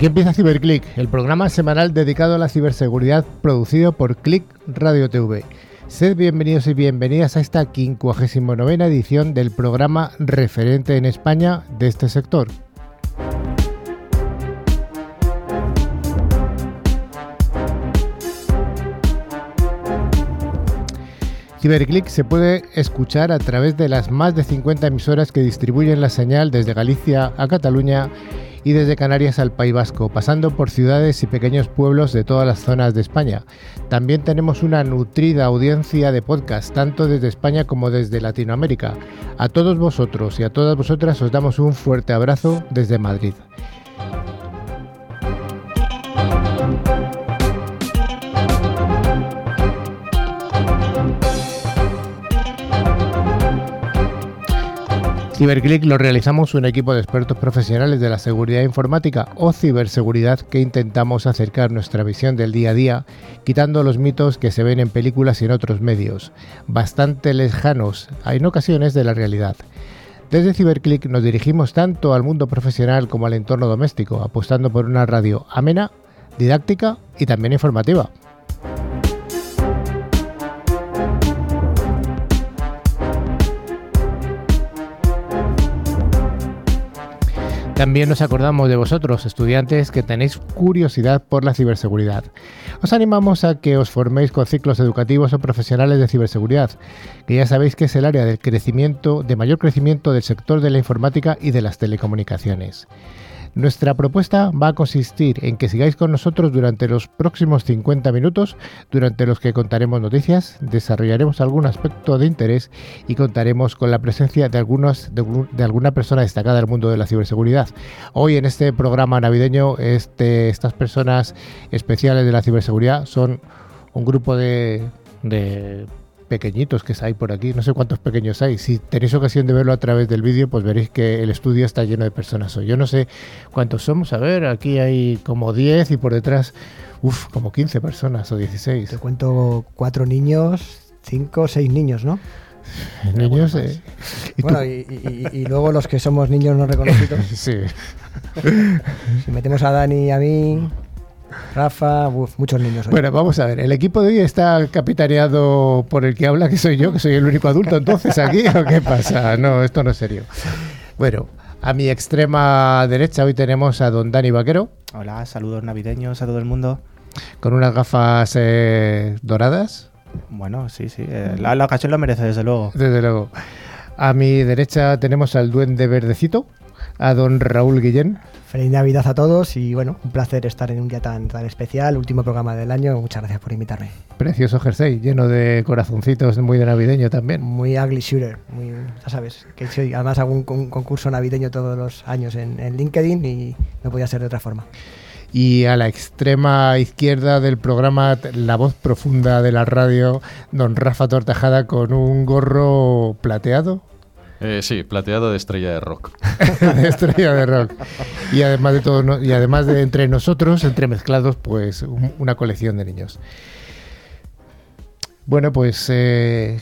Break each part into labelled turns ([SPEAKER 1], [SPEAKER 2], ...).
[SPEAKER 1] Aquí empieza CiberClick, el programa semanal dedicado a la ciberseguridad producido por Click Radio TV. Sed bienvenidos y bienvenidas a esta 59 edición del programa referente en España de este sector. CiberClick se puede escuchar a través de las más de 50 emisoras que distribuyen la señal desde Galicia a Cataluña y desde Canarias al País Vasco, pasando por ciudades y pequeños pueblos de todas las zonas de España. También tenemos una nutrida audiencia de podcast, tanto desde España como desde Latinoamérica. A todos vosotros y a todas vosotras os damos un fuerte abrazo desde Madrid. CiberClick lo realizamos un equipo de expertos profesionales de la seguridad informática o ciberseguridad que intentamos acercar nuestra visión del día a día, quitando los mitos que se ven en películas y en otros medios, bastante lejanos, en ocasiones, de la realidad. Desde CiberClick nos dirigimos tanto al mundo profesional como al entorno doméstico, apostando por una radio amena, didáctica y también informativa. También nos acordamos de vosotros, estudiantes que tenéis curiosidad por la ciberseguridad. Os animamos a que os forméis con ciclos educativos o profesionales de ciberseguridad, que ya sabéis que es el área del crecimiento, de mayor crecimiento del sector de la informática y de las telecomunicaciones. Nuestra propuesta va a consistir en que sigáis con nosotros durante los próximos 50 minutos, durante los que contaremos noticias, desarrollaremos algún aspecto de interés y contaremos con la presencia de, algunos, de, alguna persona destacada del mundo de la ciberseguridad. Hoy en este programa navideño, este, estas personas especiales de la ciberseguridad son un grupo de pequeñitos que hay por aquí, no sé cuántos pequeños hay. Si tenéis ocasión de verlo a través del vídeo, pues veréis que el estudio está lleno de personas. Yo no sé cuántos somos, a ver, aquí hay como 10 y por detrás, uff, como 15 personas o 16.
[SPEAKER 2] Te cuento cuatro niños, cinco, seis niños, ¿no?
[SPEAKER 1] Niños, eh,
[SPEAKER 2] ¿y bueno, y, luego los que somos niños no reconocidos.
[SPEAKER 1] sí.
[SPEAKER 2] Si metemos a Dani y a mí, Rafa, muchos niños.
[SPEAKER 1] Bueno, vamos a ver. El equipo de hoy está capitaneado por el que habla, que soy yo, que soy el único adulto entonces aquí, ¿o qué pasa? No, esto no es serio. Bueno, a mi extrema derecha hoy tenemos a don Dani Vaquero.
[SPEAKER 3] Hola, saludos navideños a todo el mundo.
[SPEAKER 1] Con unas gafas eh, doradas.
[SPEAKER 3] Bueno, sí, sí. Eh, la, la ocasión lo merece, desde luego.
[SPEAKER 1] Desde luego. A mi derecha tenemos al duende verdecito, a don Raúl Guillén.
[SPEAKER 2] Feliz Navidad a todos y bueno, un placer estar en un día tan, tan especial, último programa del año. Muchas gracias por invitarme.
[SPEAKER 1] Precioso jersey, lleno de corazoncitos, muy de navideño también.
[SPEAKER 2] Muy ugly shooter, muy, ya sabes, que además hago un, concurso navideño todos los años en, en LinkedIn y no podía ser de otra forma.
[SPEAKER 1] Y a la extrema izquierda del programa, la voz profunda de la radio, don Rafa Tortajada con un gorro plateado,
[SPEAKER 4] eh, sí, plateado de estrella de rock.
[SPEAKER 1] de estrella de rock. Y además de todo, y además de entre nosotros, entremezclados, pues una colección de niños. Bueno, pues eh,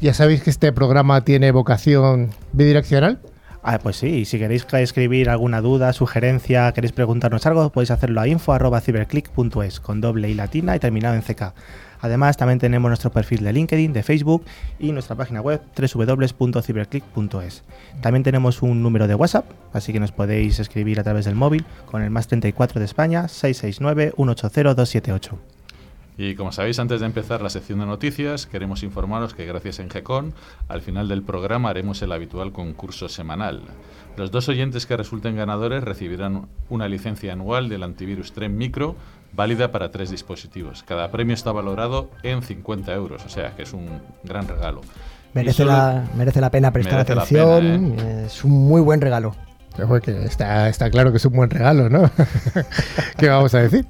[SPEAKER 1] ya sabéis que este programa tiene vocación bidireccional.
[SPEAKER 3] Ah, pues sí, si queréis escribir alguna duda, sugerencia, queréis preguntarnos algo, podéis hacerlo a info.ciberclick.es con doble y latina y terminado en CK. Además, también tenemos nuestro perfil de LinkedIn, de Facebook y nuestra página web www.ciberclick.es. También tenemos un número de WhatsApp, así que nos podéis escribir a través del móvil con el más 34 de España 669 180 278.
[SPEAKER 4] Y como sabéis, antes de empezar la sección de noticias, queremos informaros que gracias a GECON, al final del programa haremos el habitual concurso semanal. Los dos oyentes que resulten ganadores recibirán una licencia anual del antivirus Tren Micro válida para tres dispositivos. Cada premio está valorado en 50 euros, o sea que es un gran regalo.
[SPEAKER 2] Merece, la, merece la pena prestar atención, ¿eh? es un muy buen regalo.
[SPEAKER 1] Está, está claro que es un buen regalo, ¿no? ¿Qué vamos a decir?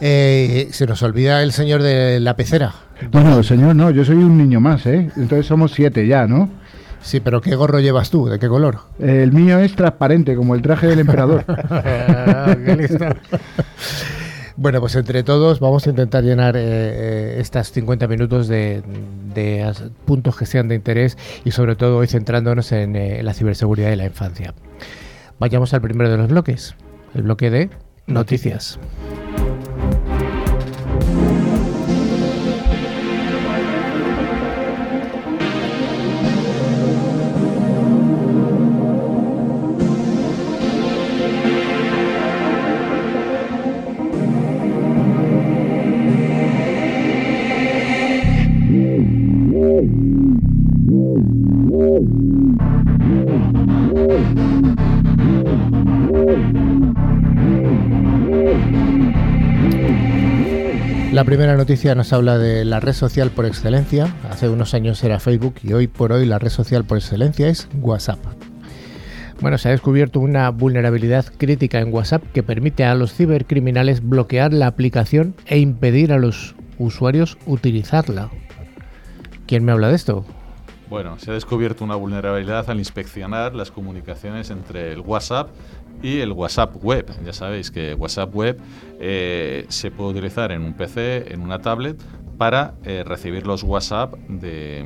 [SPEAKER 1] Eh, se nos olvida el señor de la pecera.
[SPEAKER 5] Bueno, señor, no, yo soy un niño más, ¿eh? Entonces somos siete ya, ¿no?
[SPEAKER 1] Sí, pero ¿qué gorro llevas tú? ¿De qué color?
[SPEAKER 5] El mío es transparente, como el traje del emperador.
[SPEAKER 1] Qué listo. Bueno, pues entre todos vamos a intentar llenar eh, eh, estas 50 minutos de, de puntos que sean de interés y sobre todo hoy centrándonos en eh, la ciberseguridad y la infancia. Vayamos al primero de los bloques, el bloque de noticias. La primera noticia nos habla de la red social por excelencia. Hace unos años era Facebook y hoy por hoy la red social por excelencia es WhatsApp. Bueno, se ha descubierto una vulnerabilidad crítica en WhatsApp que permite a los cibercriminales bloquear la aplicación e impedir a los usuarios utilizarla. ¿Quién me habla de esto?
[SPEAKER 4] Bueno, se ha descubierto una vulnerabilidad al inspeccionar las comunicaciones entre el WhatsApp y el WhatsApp Web. Ya sabéis que WhatsApp Web eh, se puede utilizar en un PC, en una tablet, para eh, recibir los WhatsApp de,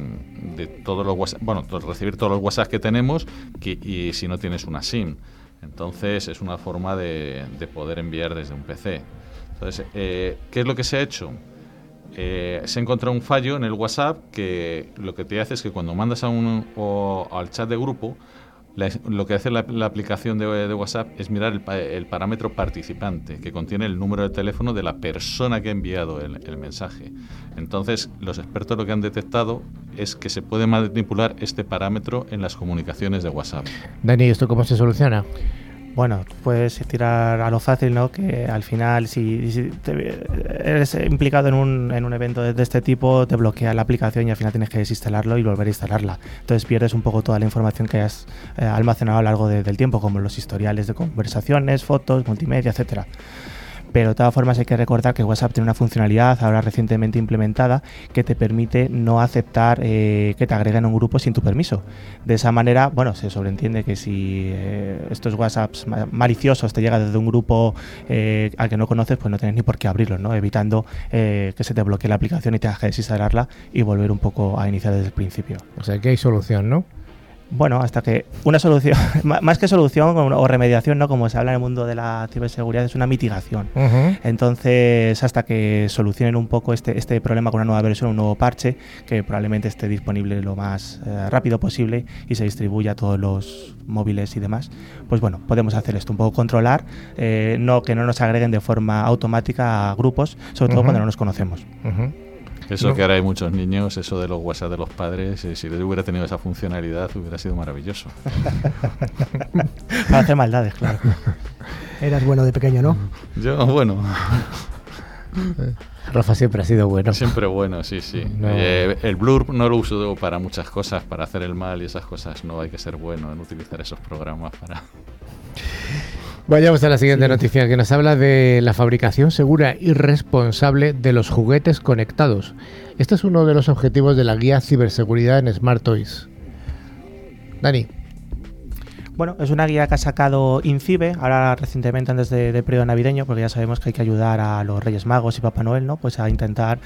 [SPEAKER 4] de todos los WhatsApp, bueno, recibir todos los WhatsApp que tenemos y si no tienes una SIM. Entonces es una forma de, de poder enviar desde un PC. Entonces, eh, ¿qué es lo que se ha hecho? Eh, se encontrado un fallo en el WhatsApp que lo que te hace es que cuando mandas a un, o al chat de grupo, lo que hace la, aplicación de, WhatsApp es mirar el parámetro participante, que contiene el número de teléfono de la persona que ha enviado el, el mensaje. Entonces, los expertos lo que han detectado es que se puede manipular este parámetro en las comunicaciones de WhatsApp.
[SPEAKER 1] Dani, ¿esto cómo se soluciona?
[SPEAKER 3] Bueno, puedes tirar a lo fácil, ¿no? Que al final, si, te- eres implicado en un, en un evento de, este tipo, te bloquea la aplicación y al final tienes que desinstalarlo y volver a instalarla. Entonces pierdes un poco toda la información que has eh, almacenado a lo largo de- del tiempo, como los historiales de conversaciones, fotos, multimedia, etcétera. Pero de todas formas hay que recordar que WhatsApp tiene una funcionalidad ahora recientemente implementada que te permite no aceptar eh, que te agreguen a un grupo sin tu permiso. De esa manera, bueno, se sobreentiende que si eh, estos WhatsApps ma- maliciosos te llegan desde un grupo eh, al que no conoces, pues no tienes ni por qué abrirlos, ¿no? Evitando eh, que se te bloquee la aplicación y tengas que desinstalarla y volver un poco a iniciar desde el principio.
[SPEAKER 1] O sea, que hay solución, ¿no?
[SPEAKER 3] Bueno, hasta que una solución, más que solución o remediación, ¿no? Como se habla en el mundo de la ciberseguridad, es una mitigación. Entonces, hasta que solucionen un poco este, este problema con una nueva versión, un nuevo parche, que probablemente esté disponible lo más eh, rápido posible y se distribuya a todos los móviles y demás, pues bueno, podemos hacer esto un poco controlar, eh, no que no nos agreguen de forma automática a grupos, sobre todo cuando no nos conocemos.
[SPEAKER 4] Eso
[SPEAKER 1] No.
[SPEAKER 4] que ahora hay muchos niños, eso de los WhatsApp de los padres, eh, si les hubiera tenido esa funcionalidad hubiera sido maravilloso.
[SPEAKER 3] Para hacer maldades, claro.
[SPEAKER 2] Eras bueno de pequeño, ¿no?
[SPEAKER 4] Yo, bueno,
[SPEAKER 1] Rafa siempre ha sido bueno.
[SPEAKER 4] siempre bueno, sí, sí.
[SPEAKER 1] No.
[SPEAKER 4] Eh, el blur no lo uso para muchas cosas, para hacer el mal y esas cosas. No hay que ser bueno en utilizar esos programas para...
[SPEAKER 1] Vayamos a la siguiente noticia que nos habla de la fabricación segura y responsable de los juguetes conectados. Este es uno de los objetivos de la guía ciberseguridad en Smart Toys. Dani,
[SPEAKER 3] Bueno, es una guía que ha sacado Incibe, ahora recientemente antes de- periodo navideño, porque ya sabemos que hay que ayudar a los Reyes Magos y Papá Noel, ¿no? Pues a intentar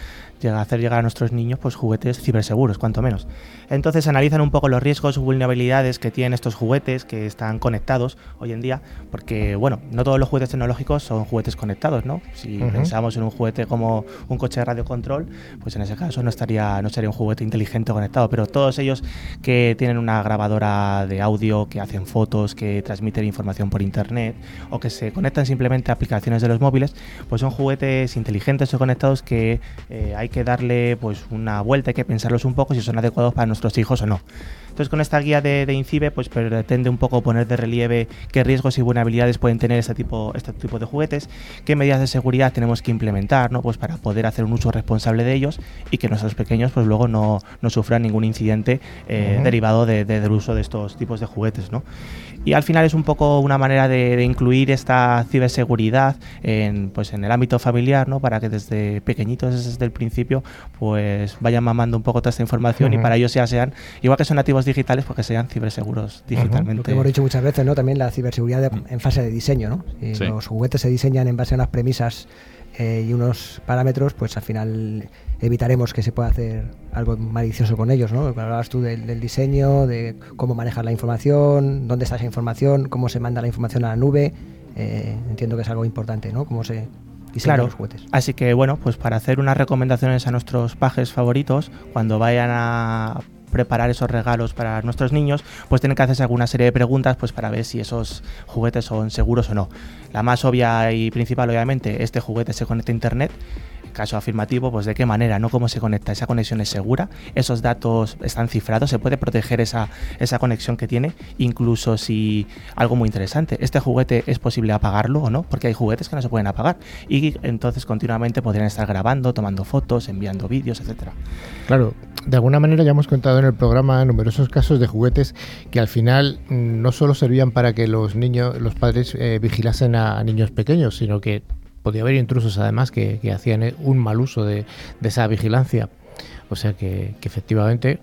[SPEAKER 3] hacer llegar a nuestros niños pues juguetes ciberseguros, cuanto menos. Entonces analizan un poco los riesgos vulnerabilidades que tienen estos juguetes que están conectados hoy en día, porque bueno, no todos los juguetes tecnológicos son juguetes conectados, ¿no? Si pensamos en un juguete como un coche de radio control, pues en ese caso no estaría no sería un juguete inteligente conectado, pero todos ellos que tienen una grabadora de audio, que hacen fotos, que transmiten información por internet o que se conectan simplemente a aplicaciones de los móviles, pues son juguetes inteligentes o conectados que eh, hay que darle pues una vuelta, hay que pensarlos un poco si son adecuados para nuestros hijos o no. Entonces con esta guía de, de INCIBE pues pretende un poco poner de relieve qué riesgos y vulnerabilidades pueden tener este tipo, este tipo de juguetes, qué medidas de seguridad tenemos que implementar ¿no? pues para poder hacer un uso responsable de ellos y que nuestros pequeños pues luego no, no sufran ningún incidente eh,
[SPEAKER 1] Ujú.
[SPEAKER 3] derivado de- de- del uso de estos tipos de juguetes. ¿no? Y al final es un poco una manera de, incluir esta ciberseguridad en, pues en el ámbito familiar, ¿no? Para que desde pequeñitos, desde el principio, pues vayan mamando un poco toda esta información y para ellos ya sean, igual que son nativos digitales, porque sean ciberseguros digitalmente.
[SPEAKER 2] Lo que hemos dicho muchas veces, ¿no? También la ciberseguridad mm. en fase de diseño, ¿no? Los juguetes se diseñan en base a unas premisas eh, y unos parámetros, pues al final evitaremos que se pueda hacer algo malicioso con ellos, ¿no? Hablabas tú del, diseño, de cómo manejar la información, dónde está esa información, cómo se manda la información a la nube. Eh, entiendo que es algo importante, ¿no? Cómo se diseñan los juguetes.
[SPEAKER 3] Así que bueno, pues para hacer unas recomendaciones a nuestros pajes favoritos, cuando vayan a preparar esos regalos para nuestros niños, pues tienen que hacerse alguna serie de preguntas pues para ver si esos juguetes son seguros o no. La más obvia y principal, obviamente, este juguete se conecta a internet Caso afirmativo, pues de qué manera, ¿no? ¿Cómo se conecta? ¿Esa conexión es segura? ¿Esos datos están cifrados? ¿Se puede proteger esa, esa conexión que tiene? Incluso si algo muy interesante, ¿este juguete es posible apagarlo o no? Porque hay juguetes que no se pueden apagar y entonces continuamente podrían estar grabando, tomando fotos, enviando vídeos, etcétera.
[SPEAKER 1] Claro, de alguna manera ya hemos contado en el programa numerosos casos de juguetes que al final mm, no solo servían para que los niños, los padres eh, vigilasen a niños pequeños, sino que podía haber intrusos además que, hacían un mal uso de, esa vigilancia. O sea que, efectivamente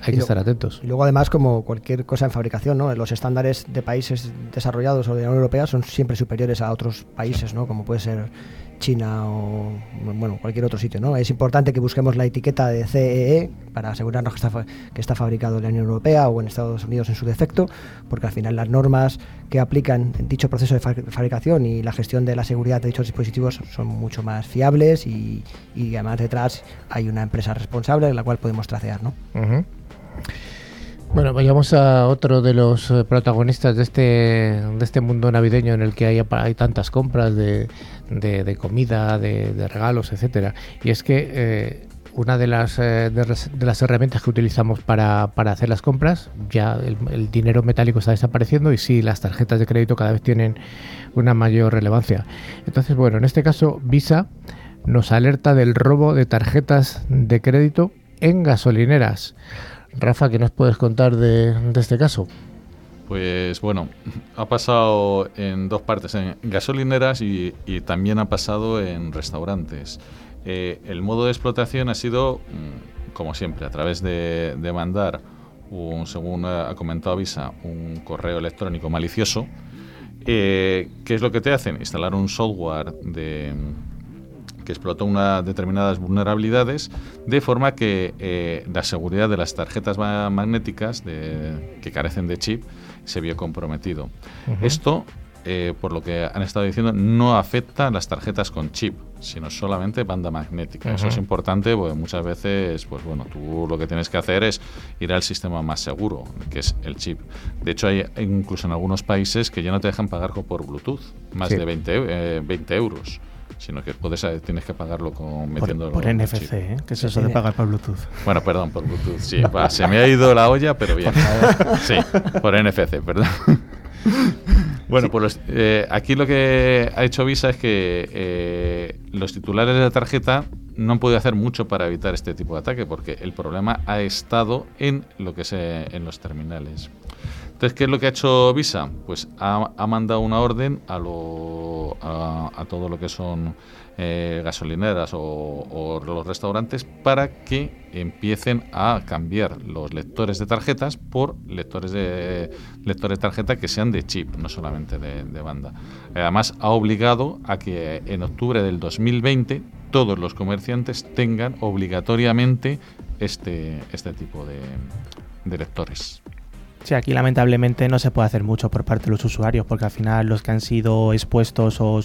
[SPEAKER 1] hay que estar atentos.
[SPEAKER 2] Y luego además, como cualquier cosa en fabricación, ¿no? los estándares de países desarrollados o de la Unión Europea son siempre superiores a otros países, ¿no? como puede ser China o bueno, cualquier otro sitio. ¿no? Es importante que busquemos la etiqueta de CEE e para asegurarnos que está, que está fabricado en la Unión Europea o en Estados Unidos en su defecto, porque al final las normas que aplican en dicho proceso de fabricación y la gestión de la seguridad de dichos dispositivos son mucho más fiables y, además detrás hay una empresa responsable en la cual podemos tracear. ¿no?
[SPEAKER 1] Bueno, vayamos a otro de los eh, protagonistas de este, de este mundo navideño en el que hay, hay tantas compras de, de, comida, de, regalos, etcétera. Y es que eh, una de las, eh, de, las herramientas que utilizamos para, para hacer las compras, ya el, dinero metálico está desapareciendo y sí, las tarjetas de crédito cada vez tienen una mayor relevancia. Entonces, bueno, en este caso, Visa nos alerta del robo de tarjetas de crédito en gasolineras. Rafa, ¿qué nos puedes contar de, este caso?
[SPEAKER 4] Pues bueno, ha pasado en dos partes, en gasolineras y, también ha pasado en restaurantes. Eh, el modo de explotación ha sido, mm, como siempre, a través de, mandar, un, según ha comentado Visa, un correo electrónico malicioso. Eh, ¿Qué es lo que te hacen? Instalar un software de, que explotó unas determinadas vulnerabilidades, de forma que eh, la seguridad de las tarjetas magnéticas que carecen de chip se vio comprometido. Esto, eh, por lo que han estado diciendo, no afecta a las tarjetas con chip, sino solamente banda magnética. Eso es importante porque muchas veces, pues bueno, tú lo que tienes que hacer es ir al sistema más seguro, que es el chip. De hecho, hay incluso en algunos países que ya no te dejan pagar por Bluetooth, más de 20, 20 eh, euros sino que puedes, eh, tienes que pagarlo con metiéndolo
[SPEAKER 3] por, NFC, ¿eh? que es eso de pagar por Bluetooth.
[SPEAKER 4] Bueno, perdón, por Bluetooth, sí, se me ha ido la olla, pero bien. sí, por NFC, perdón. bueno, pues eh, aquí lo que ha hecho Visa es que eh, los titulares de la tarjeta no han podido hacer mucho para evitar este tipo de ataque, porque el problema ha estado en lo que es en los terminales. Entonces, ¿qué es lo que ha hecho Visa? Pues ha, mandado una orden a, lo, a, todo lo que son eh, gasolineras o, los restaurantes para que empiecen a cambiar los lectores de tarjetas por lectores de lectores tarjeta que sean de chip, no solamente de, banda. Además, ha obligado a que en octubre del 2020 todos los comerciantes tengan obligatoriamente este, este tipo de lectores.
[SPEAKER 3] Sí, aquí lamentablemente no se puede hacer mucho por parte de los usuarios, porque al final los que han sido expuestos o,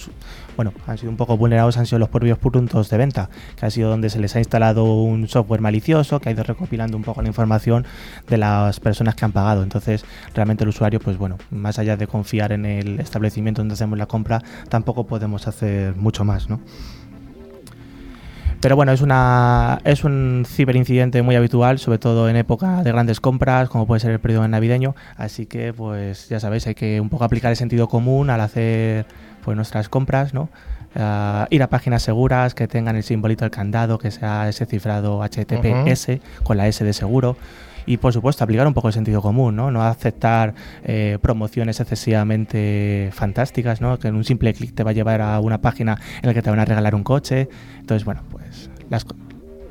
[SPEAKER 3] bueno, han sido un poco vulnerados han sido los propios puntos de venta, que ha sido donde se les ha instalado un software malicioso que ha ido recopilando un poco la información de las personas que han pagado. Entonces, realmente el usuario, pues bueno, más allá de confiar en el establecimiento donde hacemos la compra, tampoco podemos hacer mucho más, ¿no? Pero bueno, es, una, es un ciberincidente muy habitual, sobre todo en época de grandes compras, como puede ser el periodo navideño. Así que, pues ya sabéis, hay que un poco aplicar el sentido común al hacer pues, nuestras compras, ¿no? Ah, ir a páginas seguras que tengan el simbolito del candado, que sea ese cifrado HTTPS con la S de seguro y por supuesto aplicar un poco el sentido común, no, no aceptar eh, promociones excesivamente fantásticas, ¿no? que en un simple clic te va a llevar a una página en la que te van a regalar un coche. Entonces, bueno, pues las,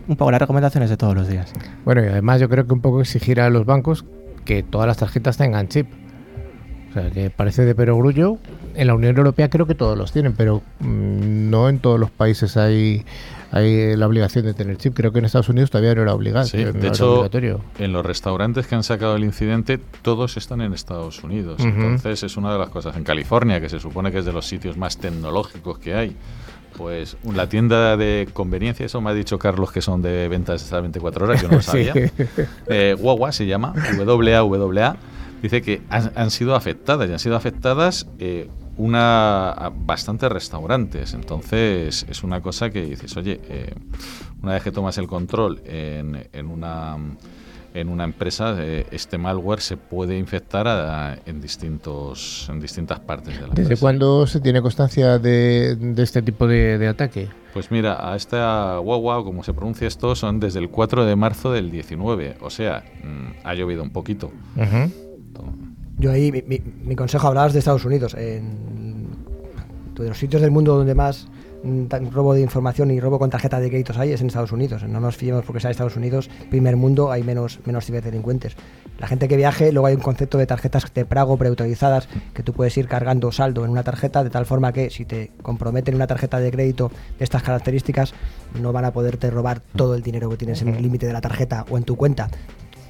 [SPEAKER 3] un poco las recomendaciones de todos los días.
[SPEAKER 1] Bueno, y además yo creo que un poco exigir a los bancos que todas las tarjetas tengan chip. O sea, que parece de perogrullo. En la Unión Europea creo que todos los tienen, pero mm, no en todos los países hay, hay la obligación de tener chip. Creo que en Estados Unidos todavía no era obligado.
[SPEAKER 4] Sí,
[SPEAKER 1] no
[SPEAKER 4] de hecho,
[SPEAKER 1] obligatorio.
[SPEAKER 4] en los restaurantes que han sacado el incidente, todos están en Estados Unidos. Entonces es una de las cosas. En California, que se supone que es de los sitios más tecnológicos que hay, pues la tienda de conveniencia, eso me ha dicho Carlos que son de ventas hasta 24 horas, yo no lo
[SPEAKER 1] Sí.
[SPEAKER 4] sabía. Eh, Wawa se llama, WAWA, dice que han, han sido afectadas y han sido afectadas eh, una a bastantes restaurantes. Entonces es una cosa que dices, oye, eh, una vez que tomas el control en, en una en una empresa, eh, este malware se puede infectar a- en distintos en distintas partes de la
[SPEAKER 1] ¿Desde
[SPEAKER 4] empresa.
[SPEAKER 1] cuándo se tiene constancia de, de este tipo de, de ataque?
[SPEAKER 4] Pues mira, a esta Wawa, como se pronuncia esto, son desde el 4 de marzo del 19. O sea, mm, ha llovido un poquito.
[SPEAKER 1] Ujú.
[SPEAKER 2] Yo ahí, mi, mi- mi consejo, hablabas de Estados Unidos. En de los sitios del mundo donde más mm, robo de información y robo con tarjeta de créditos hay es en Estados Unidos. No nos fiemos porque sea Estados Unidos, primer mundo, hay menos, menos ciberdelincuentes. La gente que viaje, luego hay un concepto de tarjetas de pago preautorizadas que tú puedes ir cargando saldo en una tarjeta de tal forma que si te comprometen una tarjeta de crédito de estas características, no van a poderte robar todo el dinero que tienes en el límite de la tarjeta o en tu cuenta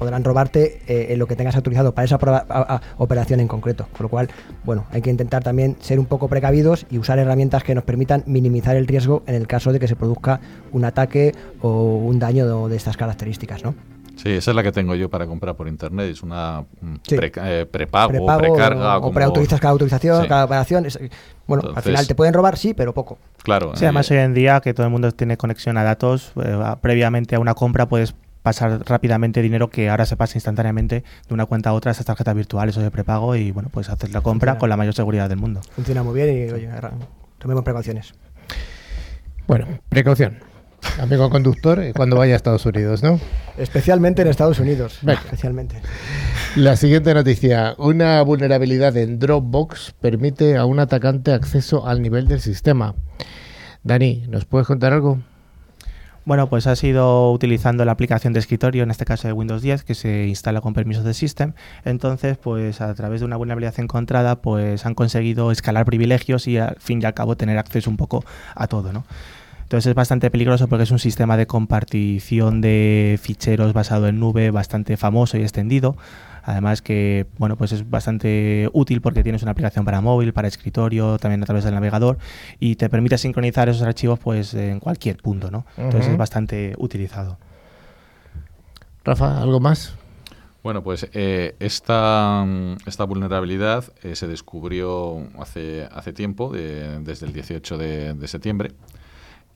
[SPEAKER 2] podrán robarte eh, lo que tengas autorizado para esa proba- a- a- operación en concreto. Con lo cual, bueno, hay que intentar también ser un poco precavidos y usar herramientas que nos permitan minimizar el riesgo en el caso de que se produzca un ataque o un daño de, de estas características, ¿no?
[SPEAKER 4] Sí, esa es la que tengo yo para comprar por internet. Es una mm,
[SPEAKER 2] Sí.
[SPEAKER 4] pre- eh, prepago,
[SPEAKER 2] Prepago
[SPEAKER 4] precarga.
[SPEAKER 2] o,
[SPEAKER 4] como-
[SPEAKER 2] preautorizas cada autorización,
[SPEAKER 4] Sí.
[SPEAKER 2] cada operación. es- bueno, al final te pueden robar, sí, pero poco.
[SPEAKER 4] Claro.
[SPEAKER 3] Sí, además
[SPEAKER 4] eh,
[SPEAKER 3] hoy en día que todo el mundo tiene conexión a datos, eh, previamente a una compra puedes pasar rápidamente dinero que ahora se pasa instantáneamente de una cuenta a otra esas tarjetas virtuales o de prepago y bueno, pues haces la compra
[SPEAKER 2] Funciona.
[SPEAKER 3] con la mayor seguridad del mundo.
[SPEAKER 2] Funciona muy bien y oye, ahora tomemos precauciones.
[SPEAKER 1] Bueno, precaución. Amigo conductor, eh, cuando vaya a Estados Unidos, ¿no?
[SPEAKER 2] Especialmente en Estados Unidos.
[SPEAKER 1] Venga.
[SPEAKER 2] Especialmente.
[SPEAKER 1] La siguiente noticia. Una vulnerabilidad en Dropbox permite a un atacante acceso al nivel del sistema. Dani, ¿nos puedes contar algo?
[SPEAKER 3] Bueno, pues ha sido utilizando la aplicación de escritorio, en este caso de Windows 10, que se instala con permisos de System. Entonces, pues a través de una vulnerabilidad encontrada, pues han conseguido escalar privilegios y al fin y al cabo tener acceso un poco a todo, ¿no? Entonces es bastante peligroso porque es un sistema de compartición de ficheros basado en nube bastante famoso y extendido. Además que, bueno, pues es bastante útil porque tienes una aplicación para móvil, para escritorio, también a través del navegador y te permite sincronizar esos archivos pues en cualquier punto, ¿no? Entonces es bastante utilizado.
[SPEAKER 1] Rafa, ¿algo más?
[SPEAKER 4] Bueno, pues eh, esta, esta vulnerabilidad eh, se descubrió hace, hace tiempo, de- desde el 18 de, de septiembre.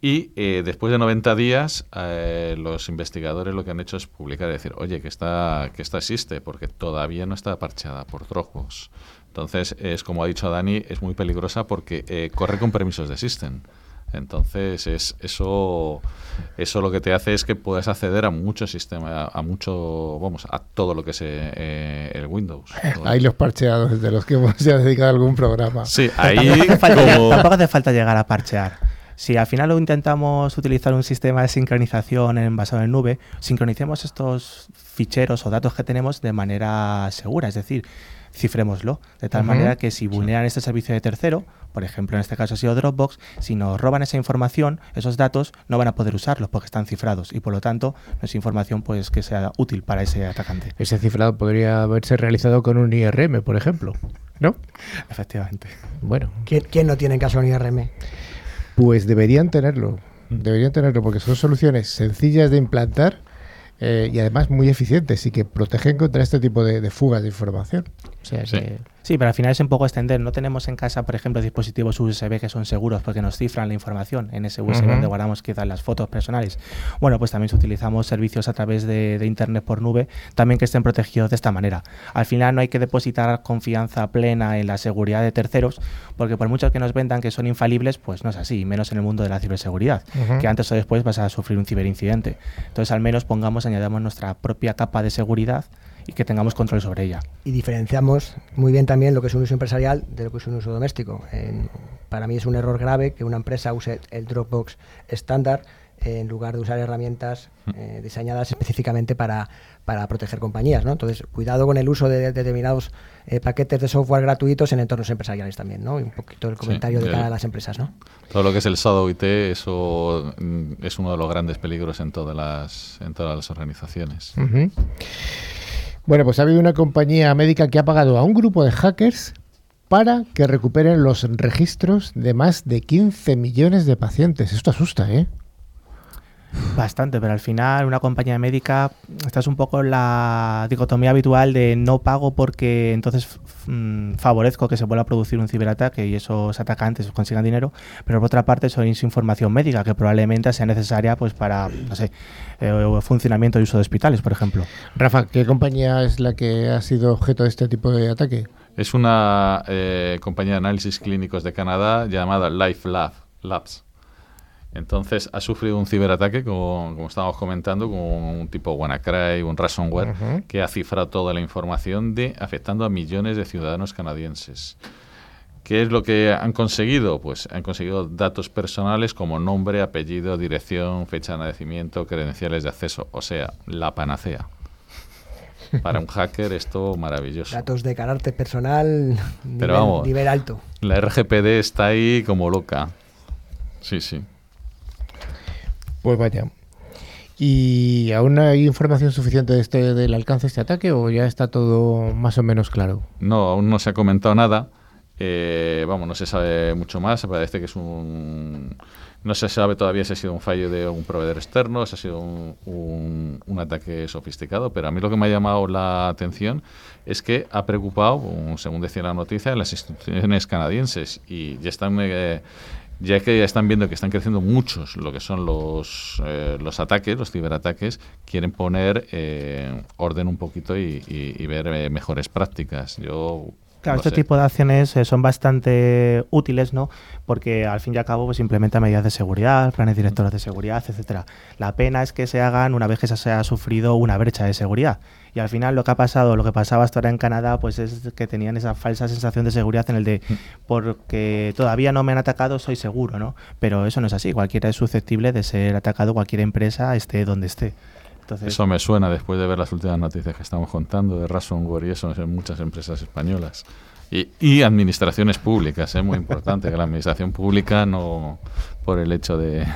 [SPEAKER 4] Y eh, después de 90 días, eh, los investigadores lo que han hecho es publicar y decir, oye, que esta, que esta existe, porque todavía no está parcheada por Dropbox. Entonces, es como ha dicho Dani, es muy peligrosa porque eh, corre con permisos de System. Entonces, es, eso, eso lo que te hace es que puedas acceder a mucho sistema, a mucho, vamos, a todo lo que es eh, el Windows.
[SPEAKER 1] Hay los parcheados de los que hemos ya dedicado algún programa.
[SPEAKER 4] Sí, ahí
[SPEAKER 3] tampoco, hace falta,
[SPEAKER 4] como-
[SPEAKER 3] tampoco hace falta llegar a parchear. Si al final lo intentamos utilizar un sistema de sincronización en, basado en nube, sincronicemos estos ficheros o datos que tenemos de manera segura, es decir, cifrémoslo, de tal manera que si vulneran este servicio de tercero, por ejemplo en este caso ha sido Dropbox, si nos roban esa información, esos datos no van a poder usarlos porque están cifrados y por lo tanto no es información pues que sea útil para ese atacante.
[SPEAKER 1] Ese cifrado podría haberse realizado con un IRM, por ejemplo. ¿No?
[SPEAKER 3] Efectivamente.
[SPEAKER 1] Bueno,
[SPEAKER 2] ¿Quién, quién no tiene en casa un IRM?
[SPEAKER 1] Pues deberían tenerlo. Deberían tenerlo porque son soluciones sencillas de implantar eh, y además muy eficientes y que protegen contra este tipo de, de fugas de información. O sea
[SPEAKER 4] Sí.
[SPEAKER 1] que
[SPEAKER 3] Sí, pero al final es un poco extender. No tenemos en casa, por ejemplo, dispositivos USB que son seguros porque nos cifran la información en ese USB donde guardamos quizás las fotos personales. Bueno, pues también utilizamos servicios a través de, de Internet por nube, también que estén protegidos de esta manera. Al final no hay que depositar confianza plena en la seguridad de terceros, porque por mucho que nos vendan que son infalibles, pues no es así, menos en el mundo de la ciberseguridad, que antes o después vas a sufrir un ciberincidente. Entonces al menos pongamos, añadamos nuestra propia capa de seguridad y que tengamos control sobre ella.
[SPEAKER 2] Y diferenciamos muy bien también lo que es un uso empresarial de lo que es un uso doméstico. Para mí es un error grave que una empresa use el Dropbox estándar en lugar de usar herramientas eh, diseñadas específicamente para, para proteger compañías. ¿no? Entonces, cuidado con el uso de, determinados eh, paquetes de software gratuitos en entornos empresariales también. ¿no? Y un poquito el
[SPEAKER 4] Sí,
[SPEAKER 2] comentario de cara a las empresas. ¿no?
[SPEAKER 4] Todo lo que es el Shadow IT, eso mm, es uno de los grandes peligros en todas las, en todas las organizaciones.
[SPEAKER 1] Bueno, pues ha habido una compañía médica que ha pagado a un grupo de hackers para que recuperen los registros de más de 15 millones de pacientes. Esto asusta, ¿eh?
[SPEAKER 3] Bastante, pero al final una compañía médica, esta es un poco la dicotomía habitual de no pago porque entonces mm, favorezco que se vuelva a producir un ciberataque y esos atacantes consigan dinero, pero por otra parte sois información médica que probablemente sea necesaria pues para, no sé, eh, funcionamiento y uso de hospitales, por ejemplo.
[SPEAKER 1] Rafa, ¿qué compañía es la que ha sido objeto de este tipo de ataque?
[SPEAKER 4] Es una eh, compañía de análisis clínicos de Canadá llamada Life Lab, Labs. Entonces ha sufrido un ciberataque, como, como estábamos comentando, con un tipo WannaCry, un ransomware, que ha cifrado toda la información de afectando a millones de ciudadanos canadienses. ¿Qué es lo que han conseguido? Pues han conseguido datos personales como nombre, apellido, dirección, fecha de nacimiento, credenciales de acceso, o sea, la panacea. Para un hacker esto maravilloso.
[SPEAKER 2] Datos de carácter personal, nivel,
[SPEAKER 4] Pero vamos.
[SPEAKER 2] nivel alto.
[SPEAKER 4] La RGPD está ahí como loca. Sí, sí.
[SPEAKER 1] Pues vaya. ¿Y aún hay información suficiente de este, del alcance de este ataque o ya está todo más o menos claro?
[SPEAKER 4] No, aún no se ha comentado nada. Eh, vamos, no se sabe mucho más. Parece que es un. No se sabe todavía si ha sido un fallo de un proveedor externo, si ha sido un, un- ataque sofisticado, pero a mí lo que me ha llamado la atención es que ha preocupado, según decía la noticia, las instituciones canadienses y ya están. eh, ya que ya están viendo que están creciendo muchos lo que son los, eh, los ataques, los ciberataques, quieren poner eh, orden un poquito y, y- y ver eh, mejores prácticas. Yo
[SPEAKER 3] Claro,
[SPEAKER 4] no
[SPEAKER 3] este
[SPEAKER 4] sé.
[SPEAKER 3] tipo de acciones eh, son bastante útiles, ¿no? Porque al fin y al cabo pues implementa medidas de seguridad, planes directores de seguridad, etcétera. La pena es que se hagan una vez que se ha sufrido una brecha de seguridad. Y al final lo que ha pasado, lo que pasaba hasta ahora en Canadá, pues es que tenían esa falsa sensación de seguridad en el de porque todavía no me han atacado, soy seguro, ¿no? Pero eso no es así. Cualquiera es susceptible de ser atacado, cualquier empresa esté donde esté. Entonces,
[SPEAKER 4] Eso me suena después de ver las últimas noticias que estamos contando de ransomware y eso en muchas empresas españolas. Y, y administraciones públicas, es muy importante que la administración pública no, por el hecho de...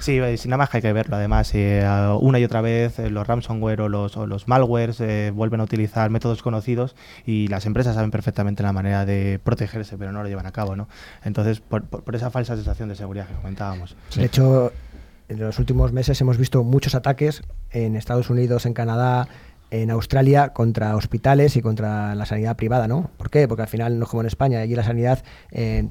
[SPEAKER 3] Sí, eh, sin nada más que hay que verlo. Además, eh, una y otra vez eh, los ransomware o los, o los malwares vuelven a utilizar métodos conocidos y las empresas saben perfectamente la manera de protegerse, pero no lo llevan a cabo, ¿no? Entonces, por, por- esa falsa sensación de seguridad que comentábamos.
[SPEAKER 2] De hecho, en los últimos meses hemos visto muchos ataques en Estados Unidos, en Canadá, en Australia contra hospitales y contra la sanidad privada, ¿no? ¿Por qué? Porque al final no es como en España, allí la sanidad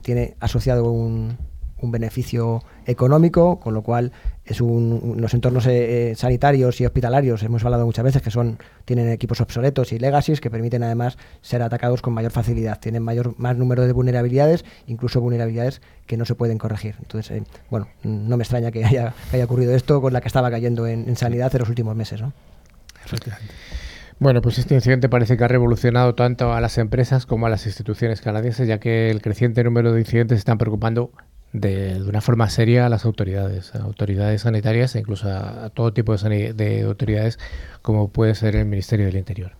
[SPEAKER 2] tiene asociado un, un beneficio económico, con lo cual es un, los entornos eh, eh, sanitarios y hospitalarios, hemos hablado muchas veces que son tienen equipos obsoletos y legacies que permiten además ser atacados con mayor facilidad, tienen mayor más número de vulnerabilidades, incluso vulnerabilidades que no se pueden corregir. Entonces, eh, bueno, no me extraña que haya, que haya ocurrido esto con la que estaba cayendo en, en sanidad en los últimos meses, ¿no?
[SPEAKER 1] Bueno, pues este incidente parece que ha revolucionado tanto a las empresas como a las instituciones canadienses, ya que el creciente número de incidentes están preocupando de, de una forma seria a las autoridades, a autoridades sanitarias e incluso a, a todo tipo de autoridades, como puede ser el Ministerio del Interior.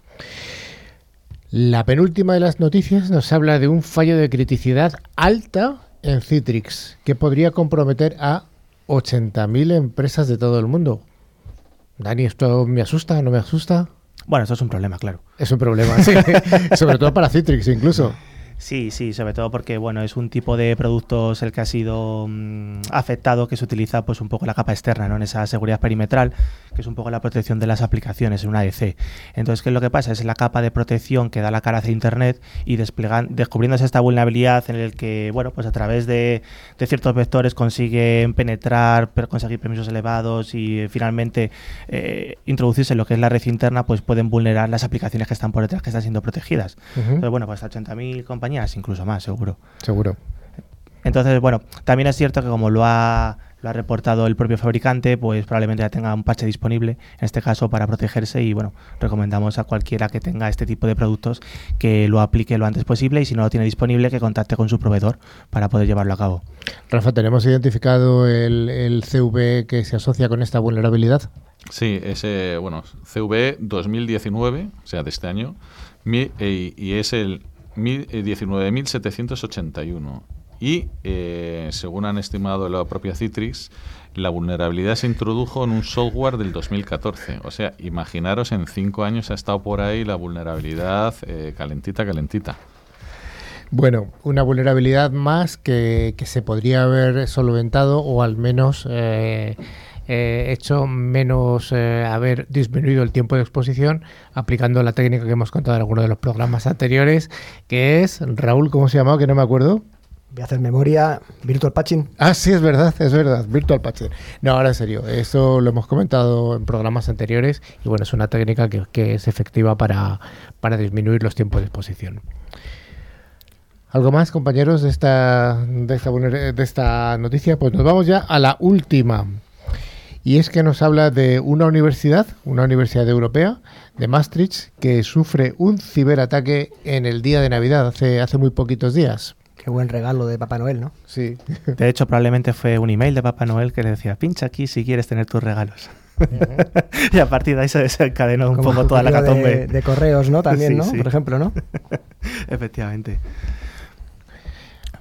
[SPEAKER 1] La penúltima de las noticias nos habla de un fallo de criticidad alta en Citrix, que podría comprometer a 80.000 empresas de todo el mundo. Dani, ¿esto me asusta? ¿No me asusta?
[SPEAKER 3] Bueno, eso es un problema, claro.
[SPEAKER 1] Es un problema, sí. Sobre todo para Citrix incluso.
[SPEAKER 3] Sí, sí, sobre todo porque bueno, es un tipo de productos el que ha sido mm, afectado que se utiliza pues un poco la capa externa, ¿no? En esa seguridad perimetral, que es un poco la protección de las aplicaciones en una ADC. Entonces, ¿qué es lo que pasa? Es la capa de protección que da la cara hacia internet y descubriéndose esta vulnerabilidad en el que, bueno, pues a través de, de ciertos vectores consiguen penetrar, conseguir permisos elevados y eh, finalmente eh, introducirse en lo que es la red interna, pues pueden vulnerar las aplicaciones que están por detrás que están siendo protegidas.
[SPEAKER 1] Ujú.
[SPEAKER 3] Entonces, bueno, pues hasta 80.000 compañías, incluso más, seguro.
[SPEAKER 1] Seguro.
[SPEAKER 3] Entonces, bueno, también es cierto que como lo ha, lo ha reportado el propio fabricante, pues probablemente ya tenga un parche disponible, en este caso para protegerse y bueno, recomendamos a cualquiera que tenga este tipo de productos que lo aplique lo antes posible y si no lo tiene disponible que contacte con su proveedor para poder llevarlo a cabo.
[SPEAKER 1] Rafa, ¿tenemos identificado el, el CV que se asocia con esta vulnerabilidad?
[SPEAKER 4] Sí, ese, bueno, CV 2019, o sea, de este año, y es el 19.781. Y, eh, según han estimado la propia Citrix, la vulnerabilidad se introdujo en un software del 2014. O sea, imaginaros, en cinco años ha estado por ahí la vulnerabilidad eh, calentita, calentita.
[SPEAKER 1] Bueno, una vulnerabilidad más que, que se podría haber solventado o al menos eh, eh, hecho menos eh, haber disminuido el tiempo de exposición aplicando la técnica que hemos contado en alguno de los programas anteriores, que es, Raúl, ¿cómo se llamaba? Que no me acuerdo.
[SPEAKER 2] Voy a hacer memoria. Virtual Patching.
[SPEAKER 1] Ah, sí, es verdad, es verdad, Virtual Patching. No, ahora en serio, eso lo hemos comentado en programas anteriores y bueno, es una técnica que, que es efectiva para, para disminuir los tiempos de exposición. ¿Algo más, compañeros, de esta, de, esta, de esta noticia? Pues nos vamos ya a la última. Y es que nos habla de una universidad, una universidad europea, de Maastricht, que sufre un ciberataque en el día de Navidad, hace, hace muy poquitos días.
[SPEAKER 2] Qué buen regalo de Papá Noel, ¿no?
[SPEAKER 1] Sí.
[SPEAKER 3] De hecho, probablemente fue un email de Papá Noel que le decía, pincha aquí si quieres tener tus regalos. y a partir de ahí se desencadenó un
[SPEAKER 2] Como
[SPEAKER 3] poco toda la
[SPEAKER 2] de,
[SPEAKER 3] catombe.
[SPEAKER 2] de correos, ¿no? También,
[SPEAKER 3] Sí,
[SPEAKER 2] ¿no?
[SPEAKER 3] sí.
[SPEAKER 2] Por ejemplo, ¿no?
[SPEAKER 3] Efectivamente.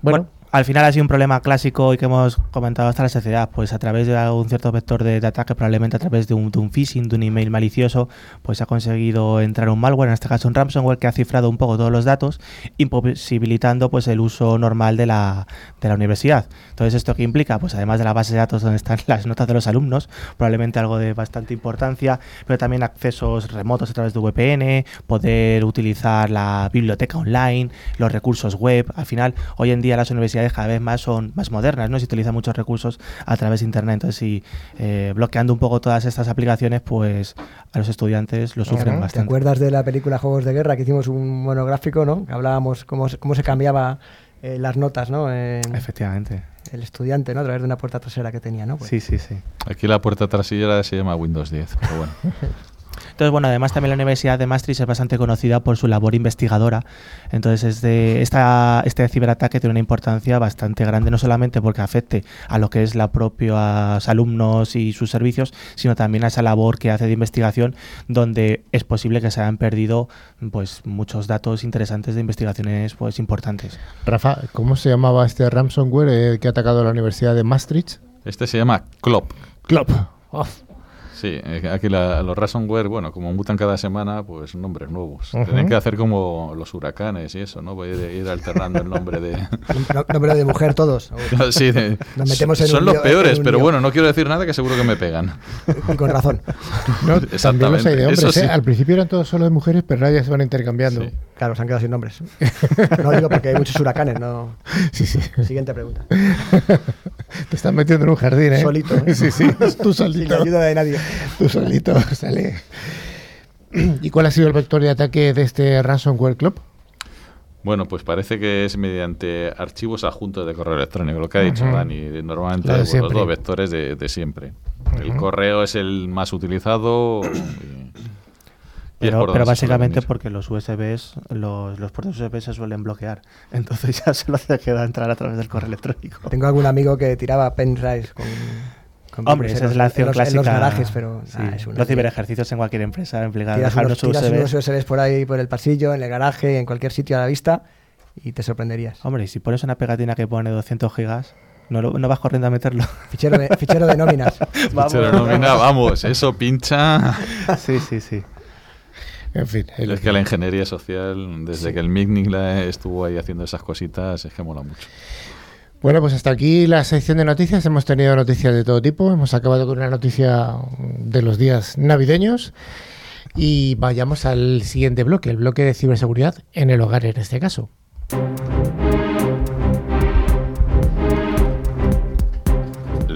[SPEAKER 1] Bueno,
[SPEAKER 3] Bueno, al final ha sido un problema clásico y que hemos comentado hasta la sociedad, pues a través de un cierto vector de, de ataque, probablemente a través de un, de un phishing, de un email malicioso, pues ha conseguido entrar un malware, en este caso un ransomware, que ha cifrado un poco todos los datos, imposibilitando pues el uso normal de la, de la universidad. Entonces, ¿esto qué implica? Pues además de la base de datos donde están las notas de los alumnos, probablemente algo de bastante importancia, pero también accesos remotos a través de VPN, poder utilizar la biblioteca online, los recursos web. Al final, hoy en día las universidades cada vez más son más modernas, ¿no? Se utilizan muchos recursos a través de internet. Entonces, si eh, bloqueando un poco todas estas aplicaciones, pues a los estudiantes lo sufren
[SPEAKER 1] Ujú.
[SPEAKER 2] ¿Te
[SPEAKER 3] bastante.
[SPEAKER 2] acuerdas de la película Juegos de Guerra que hicimos un monográfico, ¿no? Que hablábamos cómo, se- cómo se cambiaba eh, las notas, ¿no? En-
[SPEAKER 3] Efectivamente.
[SPEAKER 2] el estudiante, ¿no? A través de una puerta trasera que tenía, ¿no? Pues,
[SPEAKER 3] Sí, sí, sí.
[SPEAKER 4] Aquí la puerta trasera se llama Windows 10, pero bueno.
[SPEAKER 3] Entonces, bueno, además también la Universidad de Maastricht es bastante conocida por su labor investigadora. Entonces, este, esta, este ciberataque tiene una importancia bastante grande, no solamente porque afecte a lo que es la propios alumnos y sus servicios, sino también a esa labor que hace de investigación, donde es posible que se hayan perdido pues muchos datos interesantes de investigaciones pues importantes.
[SPEAKER 1] Rafa, ¿cómo se llamaba este ransomware eh, que ha atacado a la Universidad de Maastricht?
[SPEAKER 4] Este se llama Clop.
[SPEAKER 1] Club.
[SPEAKER 4] Sí, aquí la- los ransomware, bueno, como mutan cada semana, pues nombres nuevos.
[SPEAKER 1] Ujú.
[SPEAKER 4] Tienen que hacer como los huracanes y eso, ¿no? Voy a ir alternando el nombre de...
[SPEAKER 2] no- Nombre de mujer todos.
[SPEAKER 4] sí, de-
[SPEAKER 2] Nos metemos en
[SPEAKER 4] son
[SPEAKER 2] un
[SPEAKER 4] los
[SPEAKER 2] lío-
[SPEAKER 4] peores,
[SPEAKER 2] en
[SPEAKER 4] pero
[SPEAKER 2] lío.
[SPEAKER 4] bueno, no quiero decir nada que seguro que me pegan.
[SPEAKER 2] Y con razón.
[SPEAKER 1] No, también los
[SPEAKER 4] Exactamente,
[SPEAKER 1] hay de hombres.
[SPEAKER 4] eso
[SPEAKER 1] ¿eh? Al principio eran todos solo de mujeres, pero ahora ya se van intercambiando.
[SPEAKER 4] Sí.
[SPEAKER 2] Claro, se han quedado sin nombres. No digo porque hay muchos huracanes, ¿no?
[SPEAKER 1] Sí, sí.
[SPEAKER 2] Siguiente pregunta.
[SPEAKER 1] Te estás metiendo en un jardín, ¿eh?
[SPEAKER 2] Solito, ¿eh?
[SPEAKER 1] Sí, sí. Tú
[SPEAKER 2] Sin
[SPEAKER 1] solito.
[SPEAKER 2] ayuda de nadie.
[SPEAKER 1] Tú solito. Sale. ¿Y cuál ha sido el vector de ataque de este ransomware club?
[SPEAKER 4] Bueno, pues parece que es mediante archivos adjuntos de correo electrónico, lo que ha dicho. Dani. Normalmente
[SPEAKER 1] Lo de
[SPEAKER 4] pues, los dos vectores de, de siempre. El correo es el más utilizado. y-
[SPEAKER 3] Pero,
[SPEAKER 4] por
[SPEAKER 3] pero básicamente porque los USBs, los, los puertos USB se suelen bloquear. Entonces ya solo se queda entrar a través del correo electrónico.
[SPEAKER 2] Tengo algún amigo que tiraba pendrives con. con
[SPEAKER 3] Hombre, esa es
[SPEAKER 2] los-
[SPEAKER 3] la
[SPEAKER 2] en
[SPEAKER 3] acción
[SPEAKER 2] los-
[SPEAKER 3] clásica.
[SPEAKER 2] En los garajes, pero.
[SPEAKER 3] Sí,
[SPEAKER 2] ah, es una-
[SPEAKER 3] los ciberejercicios en cualquier empresa implican
[SPEAKER 2] Tiras,
[SPEAKER 3] dejar
[SPEAKER 2] unos,
[SPEAKER 3] unos
[SPEAKER 2] tiras unos
[SPEAKER 3] USB.
[SPEAKER 2] USBs por ahí, por el pasillo, en el garaje, en cualquier sitio a la vista y te sorprenderías.
[SPEAKER 3] Hombre, y si pones una pegatina que pone 200 gigas, no, lo- no vas corriendo a meterlo.
[SPEAKER 2] Fichero de, fichero de nóminas.
[SPEAKER 4] Fichero de nómina, vamos, eso pincha.
[SPEAKER 3] sí, sí, sí.
[SPEAKER 1] En fin. el-
[SPEAKER 4] Es que la ingeniería social, desde que el MIGNIC la estuvo ahí haciendo esas cositas, es que mola mucho.
[SPEAKER 1] Bueno, pues hasta aquí la sección de noticias. Hemos tenido noticias de todo tipo. Hemos acabado con una noticia de los días navideños. Y vayamos al siguiente bloque, el bloque de ciberseguridad en el hogar en este caso.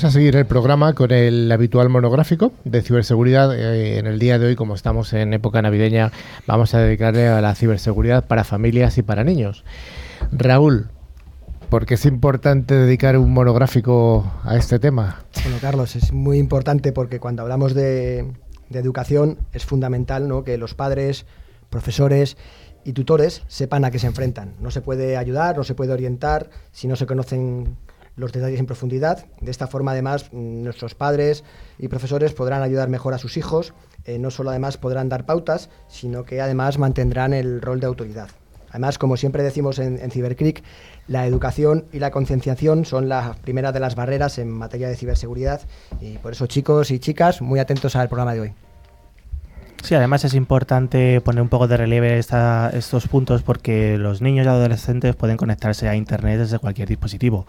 [SPEAKER 1] Vamos a seguir el programa con el habitual monográfico de ciberseguridad. Eh, en el día de hoy, como estamos en época navideña, vamos a dedicarle a la ciberseguridad para familias y para niños. Raúl, ¿por qué es importante dedicar un monográfico a este tema?
[SPEAKER 2] Bueno, Carlos, es muy importante porque cuando hablamos de, de educación es fundamental ¿no? que los padres, profesores y tutores sepan a qué se enfrentan. No se puede ayudar, no se puede orientar si no se conocen los detalles en profundidad. De esta forma, además, mm, nuestros padres y profesores podrán ayudar mejor a sus hijos. Eh, no solo además podrán dar pautas, sino que además mantendrán el rol de autoridad. Además, como siempre decimos en, en la educación y la concienciación son las primeras de las barreras en materia de ciberseguridad y por eso chicos y chicas, muy atentos al programa de hoy.
[SPEAKER 3] Sí, además es importante poner un poco de relieve esta- estos puntos porque los niños y adolescentes pueden conectarse a Internet desde cualquier dispositivo.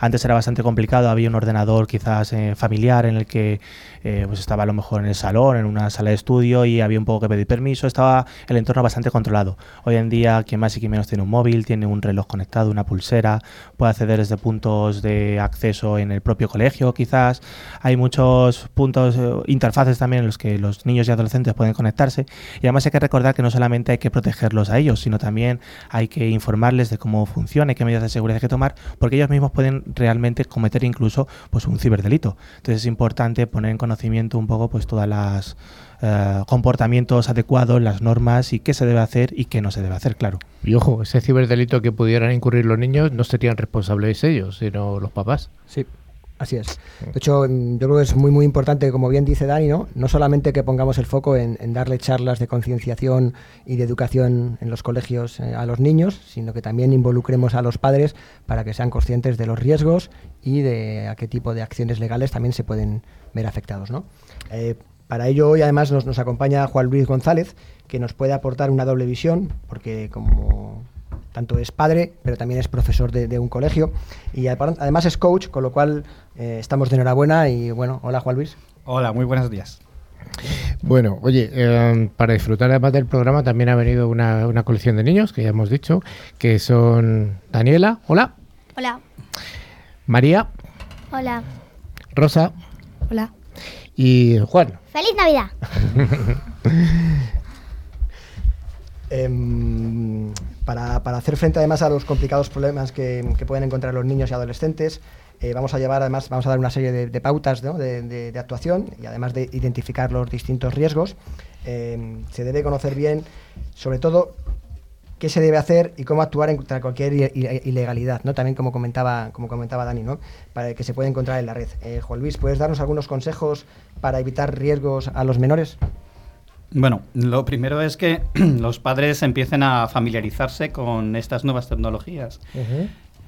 [SPEAKER 3] Antes era bastante complicado, había un ordenador quizás eh, familiar en el que eh, pues estaba a lo mejor en el salón, en una sala de estudio y había un poco que pedir permiso, estaba el entorno bastante controlado. Hoy en día quien más y quien menos tiene un móvil, tiene un reloj conectado, una pulsera, puede acceder desde puntos de acceso en el propio colegio quizás. Hay muchos puntos, eh, interfaces también en los que los niños y adolescentes pueden conectarse. Y además hay que recordar que no solamente hay que protegerlos a ellos, sino también hay que informarles de cómo funciona y qué medidas de seguridad hay que tomar, porque ellos mismos pueden realmente cometer incluso pues un ciberdelito. Entonces es importante poner en conocimiento un poco pues todas las eh, comportamientos adecuados, las normas y qué se debe hacer y qué no se debe hacer, claro.
[SPEAKER 1] Y ojo, ese ciberdelito que pudieran incurrir los niños no serían responsables ellos, sino los papás.
[SPEAKER 2] Sí, así es. De hecho, mm, yo creo que es muy, muy importante, como bien dice Dani, ¿no? No solamente que pongamos el foco en, en darle charlas de concienciación y de educación en los colegios eh, a los niños, sino que también involucremos a los padres para que sean conscientes de los riesgos y de a qué tipo de acciones legales también se pueden ver afectados, ¿no? Eh, para ello hoy además nos, nos acompaña Juan Luis González, que nos puede aportar una doble visión, porque como tanto es padre, pero también es profesor de, de un colegio y además es coach, con lo cual eh, estamos de enhorabuena y bueno, hola Juan Luis.
[SPEAKER 6] Hola, muy buenos días.
[SPEAKER 1] Bueno, oye, eh, para disfrutar además del programa también ha venido una, una colección de niños, que ya hemos dicho, que son Daniela, hola,
[SPEAKER 7] Hola.
[SPEAKER 1] María,
[SPEAKER 7] Hola.
[SPEAKER 1] Rosa
[SPEAKER 7] Hola.
[SPEAKER 1] y Juan.
[SPEAKER 7] ¡Feliz Navidad!
[SPEAKER 2] Em, para, hacer frente además a los complicados problemas que, pueden encontrar los niños y adolescentes, eh, vamos a llevar además, vamos a dar una serie de, pautas de, actuación y además de identificar los distintos riesgos. Em, se debe conocer bien, sobre todo, qué se debe hacer y cómo actuar contra cualquier ilegalidad, ¿no? También como comentaba, como comentaba Dani, ¿no? Para que se puede encontrar en la red. Eh, Juan Luis, ¿puedes darnos algunos consejos para evitar riesgos a los menores?
[SPEAKER 6] Bueno, lo primero es que los padres empiecen a familiarizarse con estas nuevas tecnologías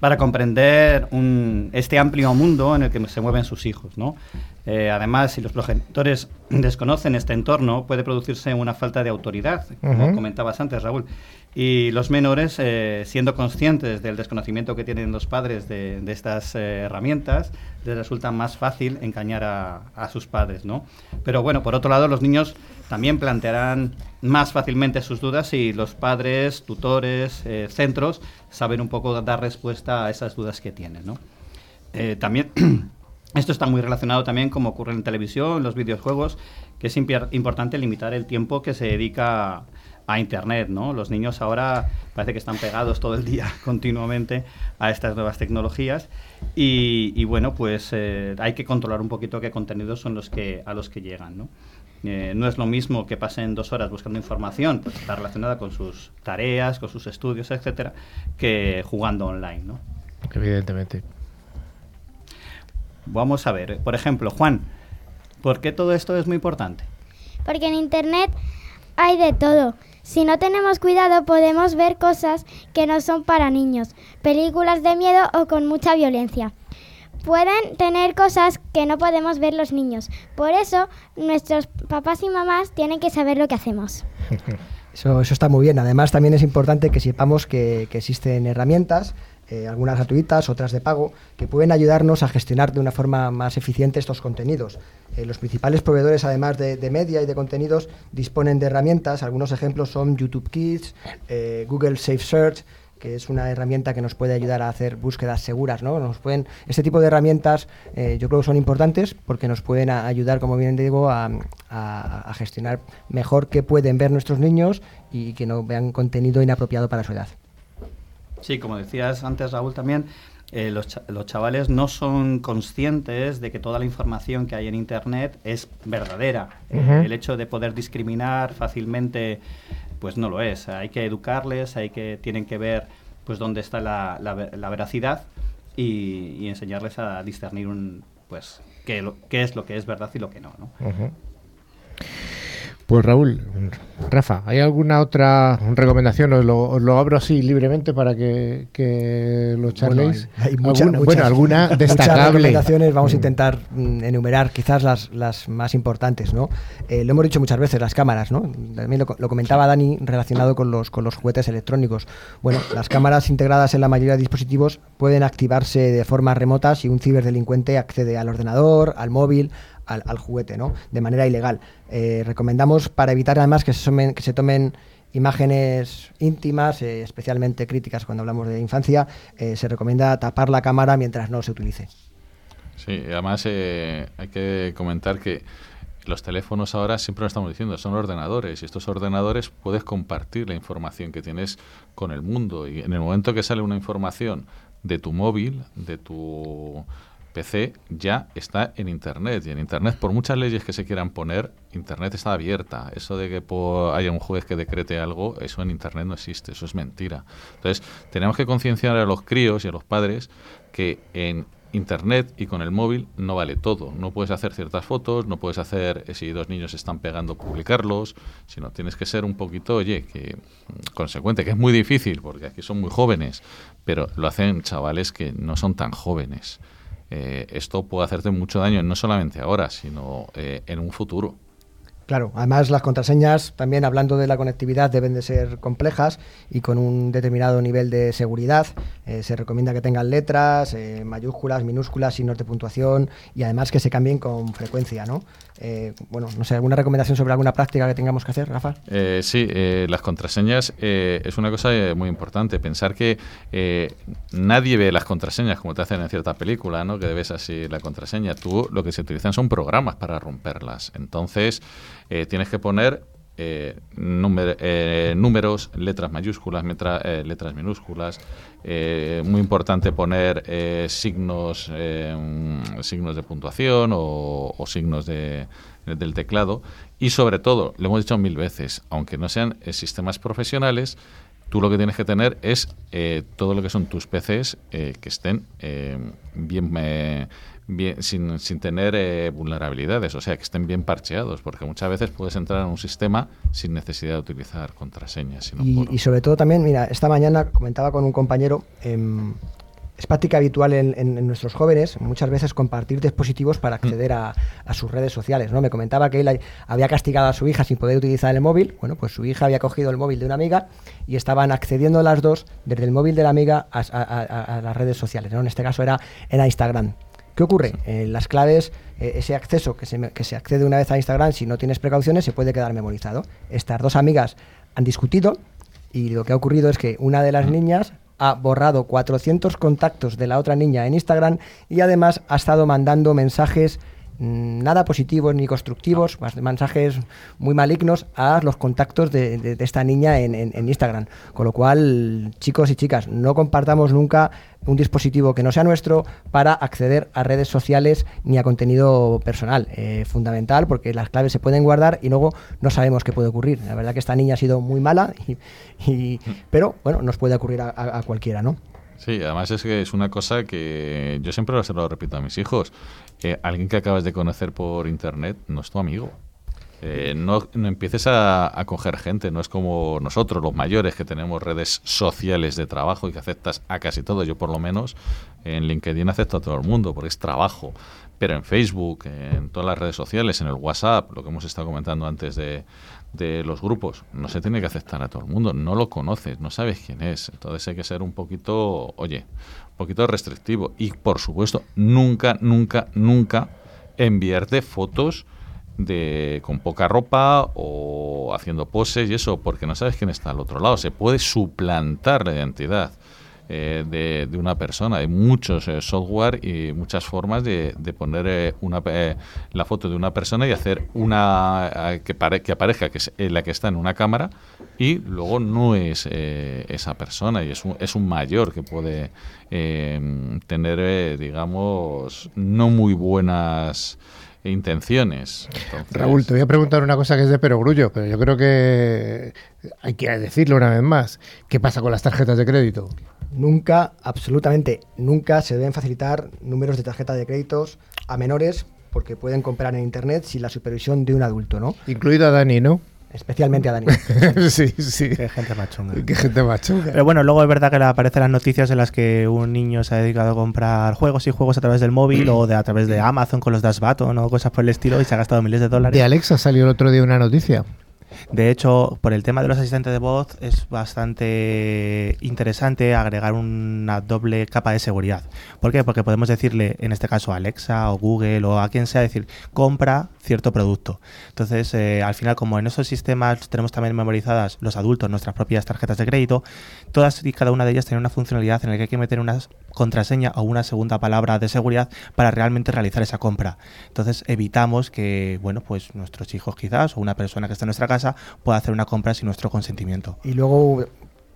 [SPEAKER 6] para comprender un- este amplio mundo en el que se mueven sus hijos, ¿no? Eh, además, si los progenitores desconocen este entorno, puede producirse una falta de autoridad, como
[SPEAKER 1] Ujú.
[SPEAKER 6] comentabas antes, Raúl. Y los menores, eh, siendo conscientes del desconocimiento que tienen los padres de, de estas eh, herramientas, les resulta más fácil engañar a, a sus padres, ¿no? Pero bueno, por otro lado, los niños también plantearán más fácilmente sus dudas si los padres, tutores, eh, centros saben un poco dar respuesta a esas dudas que tienen. Eh, también esto está muy relacionado también como ocurre en televisión, en los videojuegos, que es importante limitar el tiempo que se dedica a Internet, ¿no? Los niños ahora parece que están pegados todo el día continuamente a estas nuevas tecnologías y, bueno, pues eh, hay que controlar un poquito qué contenidos son los que a los que llegan. Eh, no es lo mismo que pasen dos horas buscando información, pues está relacionada con sus tareas, con sus estudios, etcétera, que jugando online, ¿no?
[SPEAKER 1] Evidentemente.
[SPEAKER 6] Vamos a ver, por ejemplo, Juan, ¿por qué todo esto es muy importante?
[SPEAKER 7] Porque en Internet hay de todo. Si no tenemos cuidado podemos ver cosas que no son para niños, películas de miedo o con mucha violencia. Pueden tener cosas que no podemos ver los niños. Por eso nuestros papás y mamás tienen que saber lo que hacemos.
[SPEAKER 2] Eso, está muy bien. Además, también es importante que sepamos que, que existen herramientas, eh, algunas gratuitas, otras de pago, que pueden ayudarnos a gestionar de una forma más eficiente estos contenidos. Eh, los principales proveedores, además de, de media y de contenidos, disponen de herramientas. Algunos ejemplos son YouTube Kids, eh, Google Safe Search, que es una herramienta que nos puede ayudar a hacer búsquedas seguras, ¿no? Nos pueden, este tipo de herramientas eh, yo creo que son importantes porque nos pueden ayudar, como bien digo, a gestionar mejor qué pueden ver nuestros niños y que no vean contenido inapropiado para su edad.
[SPEAKER 6] Sí, como decías antes, Raúl, también, eh, los, los chavales no son conscientes de que toda la información que hay en Internet es verdadera. El hecho de poder discriminar fácilmente, pues no lo es. Hay que educarles, hay que, tienen que ver pues dónde está la, la ve- la veracidad y, y enseñarles a discernir un, pues, qué, lo- qué es lo que es verdad y lo que no. ¿no?
[SPEAKER 1] Pues Raúl, Rafa, ¿hay alguna otra recomendación? Os lo, os lo abro así libremente para que, que lo charléis.
[SPEAKER 2] hay, hay mucha-
[SPEAKER 1] ¿Alguna,
[SPEAKER 2] muchas-
[SPEAKER 1] bueno, alguna
[SPEAKER 2] muchas
[SPEAKER 1] destacable.
[SPEAKER 2] recomendaciones, vamos a intentar mm, enumerar quizás las, las más importantes, ¿no? Eh, lo hemos dicho muchas veces, las cámaras, ¿no? También lo, lo comentaba Dani relacionado con los, con los juguetes electrónicos. Bueno, las cámaras integradas en la mayoría de dispositivos pueden activarse de forma remota si un ciberdelincuente accede al ordenador, al móvil, al, al juguete, ¿no? De manera ilegal. Eh, recomendamos para evitar además que se que se tomen imágenes íntimas, eh, especialmente críticas cuando hablamos de infancia, eh, se recomienda tapar la cámara mientras no se utilice.
[SPEAKER 4] Sí, además eh, hay que comentar que los teléfonos ahora siempre lo estamos diciendo, son ordenadores y estos ordenadores puedes compartir la información que tienes con el mundo y en el momento que sale una información de tu móvil, de tu PC, ya está en Internet y en Internet por muchas leyes que se quieran poner, Internet está abierta. Eso de que haya un juez que decrete algo, eso en Internet no existe, eso es mentira. Entonces, tenemos que concienciar a los críos y a los padres que en Internet y con el móvil no vale todo. No puedes hacer ciertas fotos, no puedes hacer, eh, si dos niños están pegando, publicarlos, sino tienes que ser un poquito, oye, que mm, consecuente, que es muy difícil, porque aquí son muy jóvenes, pero lo hacen chavales que no son tan jóvenes. Eh, esto puede hacerte mucho daño, no solamente ahora, sino eh, en un futuro.
[SPEAKER 2] Claro, además las contraseñas, también hablando de la conectividad, deben de ser complejas y con un determinado nivel de seguridad. Eh, se recomienda que tengan letras, mayúsculas, minúsculas, signos de puntuación y además que se cambien con frecuencia, ¿no? Eh, bueno, no sé, ¿alguna recomendación sobre alguna práctica que tengamos que hacer, Rafa?
[SPEAKER 4] Eh, sí, eh, las contraseñas es una cosa muy importante. Pensar que nadie ve las contraseñas como te hacen en cierta película, ¿no? Que debes así la contraseña. Tú lo que se utilizan son programas para romperlas. Entonces tienes que poner eh, eh, números, letras mayúsculas, metra- eh, letras minúsculas. Eh, muy importante poner signos, mm, signos de puntuación o, o signos de, del teclado. Y sobre todo, lo hemos dicho mil veces, aunque no sean sistemas profesionales, tú lo que tienes que tener es todo lo que son tus PCs que estén bien, bien sin, sin tener eh, vulnerabilidades, o sea, que estén bien parcheados, porque muchas veces puedes entrar en un sistema sin necesidad de utilizar contraseñas. Sino
[SPEAKER 2] Y,
[SPEAKER 4] por-
[SPEAKER 2] y sobre todo también, mira, esta mañana comentaba con un compañero, em, es práctica habitual en, en- en nuestros jóvenes muchas veces compartir dispositivos para acceder a, a sus redes sociales. ¿no? Me comentaba que él había castigado a su hija sin poder utilizar el móvil. Bueno, pues su hija había cogido el móvil de una amiga y estaban accediendo las dos desde el móvil de la amiga a, a- a- a las redes sociales. ¿no? En este caso era en Instagram. ¿Qué ocurre? Eh, las claves, eh, ese acceso que se, que se accede una vez a Instagram, si no tienes precauciones, se puede quedar memorizado. Estas dos amigas han discutido y lo que ha ocurrido es que una de las niñas ha borrado 400 contactos de la otra niña en Instagram y además ha estado mandando mensajes nada positivos ni constructivos, más- mensajes muy malignos a los contactos de, de- de esta niña en, en- en Instagram. Con lo cual, chicos y chicas, no compartamos nunca un dispositivo que no sea nuestro para acceder a redes sociales ni a contenido personal. Eh, fundamental porque las claves se pueden guardar y luego no sabemos qué puede ocurrir. La verdad que esta niña ha sido muy mala, y, y- pero bueno, nos puede ocurrir a, a- a cualquiera, ¿no?
[SPEAKER 4] Sí, además es que es una cosa que yo siempre lo repito a mis hijos. Eh, alguien que acabas de conocer por internet no es tu amigo. Eh, no, no empieces a, a coger gente, no es como nosotros, los mayores, que tenemos redes sociales de trabajo y que aceptas a casi todo. Yo, por lo menos, en LinkedIn acepto a todo el mundo porque es trabajo. Pero en Facebook, en todas las redes sociales, en el WhatsApp, lo que hemos estado comentando antes de, de los grupos, no se tiene que aceptar a todo el mundo. No lo conoces, no sabes quién es. Entonces hay que ser un poquito, oye, un poquito restrictivo. Y por supuesto, nunca, nunca, nunca enviarte fotos de con poca ropa o haciendo poses y eso, porque no sabes quién está al otro lado. Se puede suplantar la identidad eh, de, de una persona. Hay muchos eh, software y muchas formas de, de poner eh, una, eh, la foto de una persona y hacer una eh, que, pare- que aparezca que es eh, la que está en una cámara y luego no es esa persona y es un, es un mayor que puede tener, digamos, no muy buenas intenciones. Entonces-
[SPEAKER 1] Raúl, te voy a preguntar una cosa que es de perogrullo, pero yo creo que hay que decirlo una vez más. ¿Qué pasa con las tarjetas de crédito?
[SPEAKER 2] Nunca, absolutamente nunca se deben facilitar números de tarjeta de créditos a menores porque pueden comprar en internet sin la supervisión de un adulto, ¿no?
[SPEAKER 1] Incluido a Dani, ¿no?
[SPEAKER 2] Especialmente a Dani.
[SPEAKER 1] sí, sí.
[SPEAKER 3] Qué gente machonga.
[SPEAKER 1] Qué gente macho.
[SPEAKER 3] Pero bueno, luego es verdad que le aparecen las noticias en las que un niño se ha dedicado a comprar juegos y juegos a través del móvil o de, a través de Amazon con los Dash Button o cosas por el estilo y se ha gastado miles de dólares.
[SPEAKER 1] De Alexa salió el otro día una noticia.
[SPEAKER 3] De hecho, por el tema de los asistentes de voz es bastante interesante agregar una doble capa de seguridad. ¿Por qué? Porque podemos decirle, en este caso a Alexa o Google o a quien sea, decir, compra cierto producto. Entonces, eh, al final, como en esos sistemas tenemos también memorizadas los adultos nuestras propias tarjetas de crédito, todas y cada una de ellas tiene una funcionalidad en la que hay que meter una contraseña o una segunda palabra de seguridad para realmente realizar esa compra. Entonces, evitamos que, bueno, pues nuestros hijos quizás o una persona que está en nuestra casa pueda hacer una compra sin nuestro consentimiento.
[SPEAKER 2] Y luego,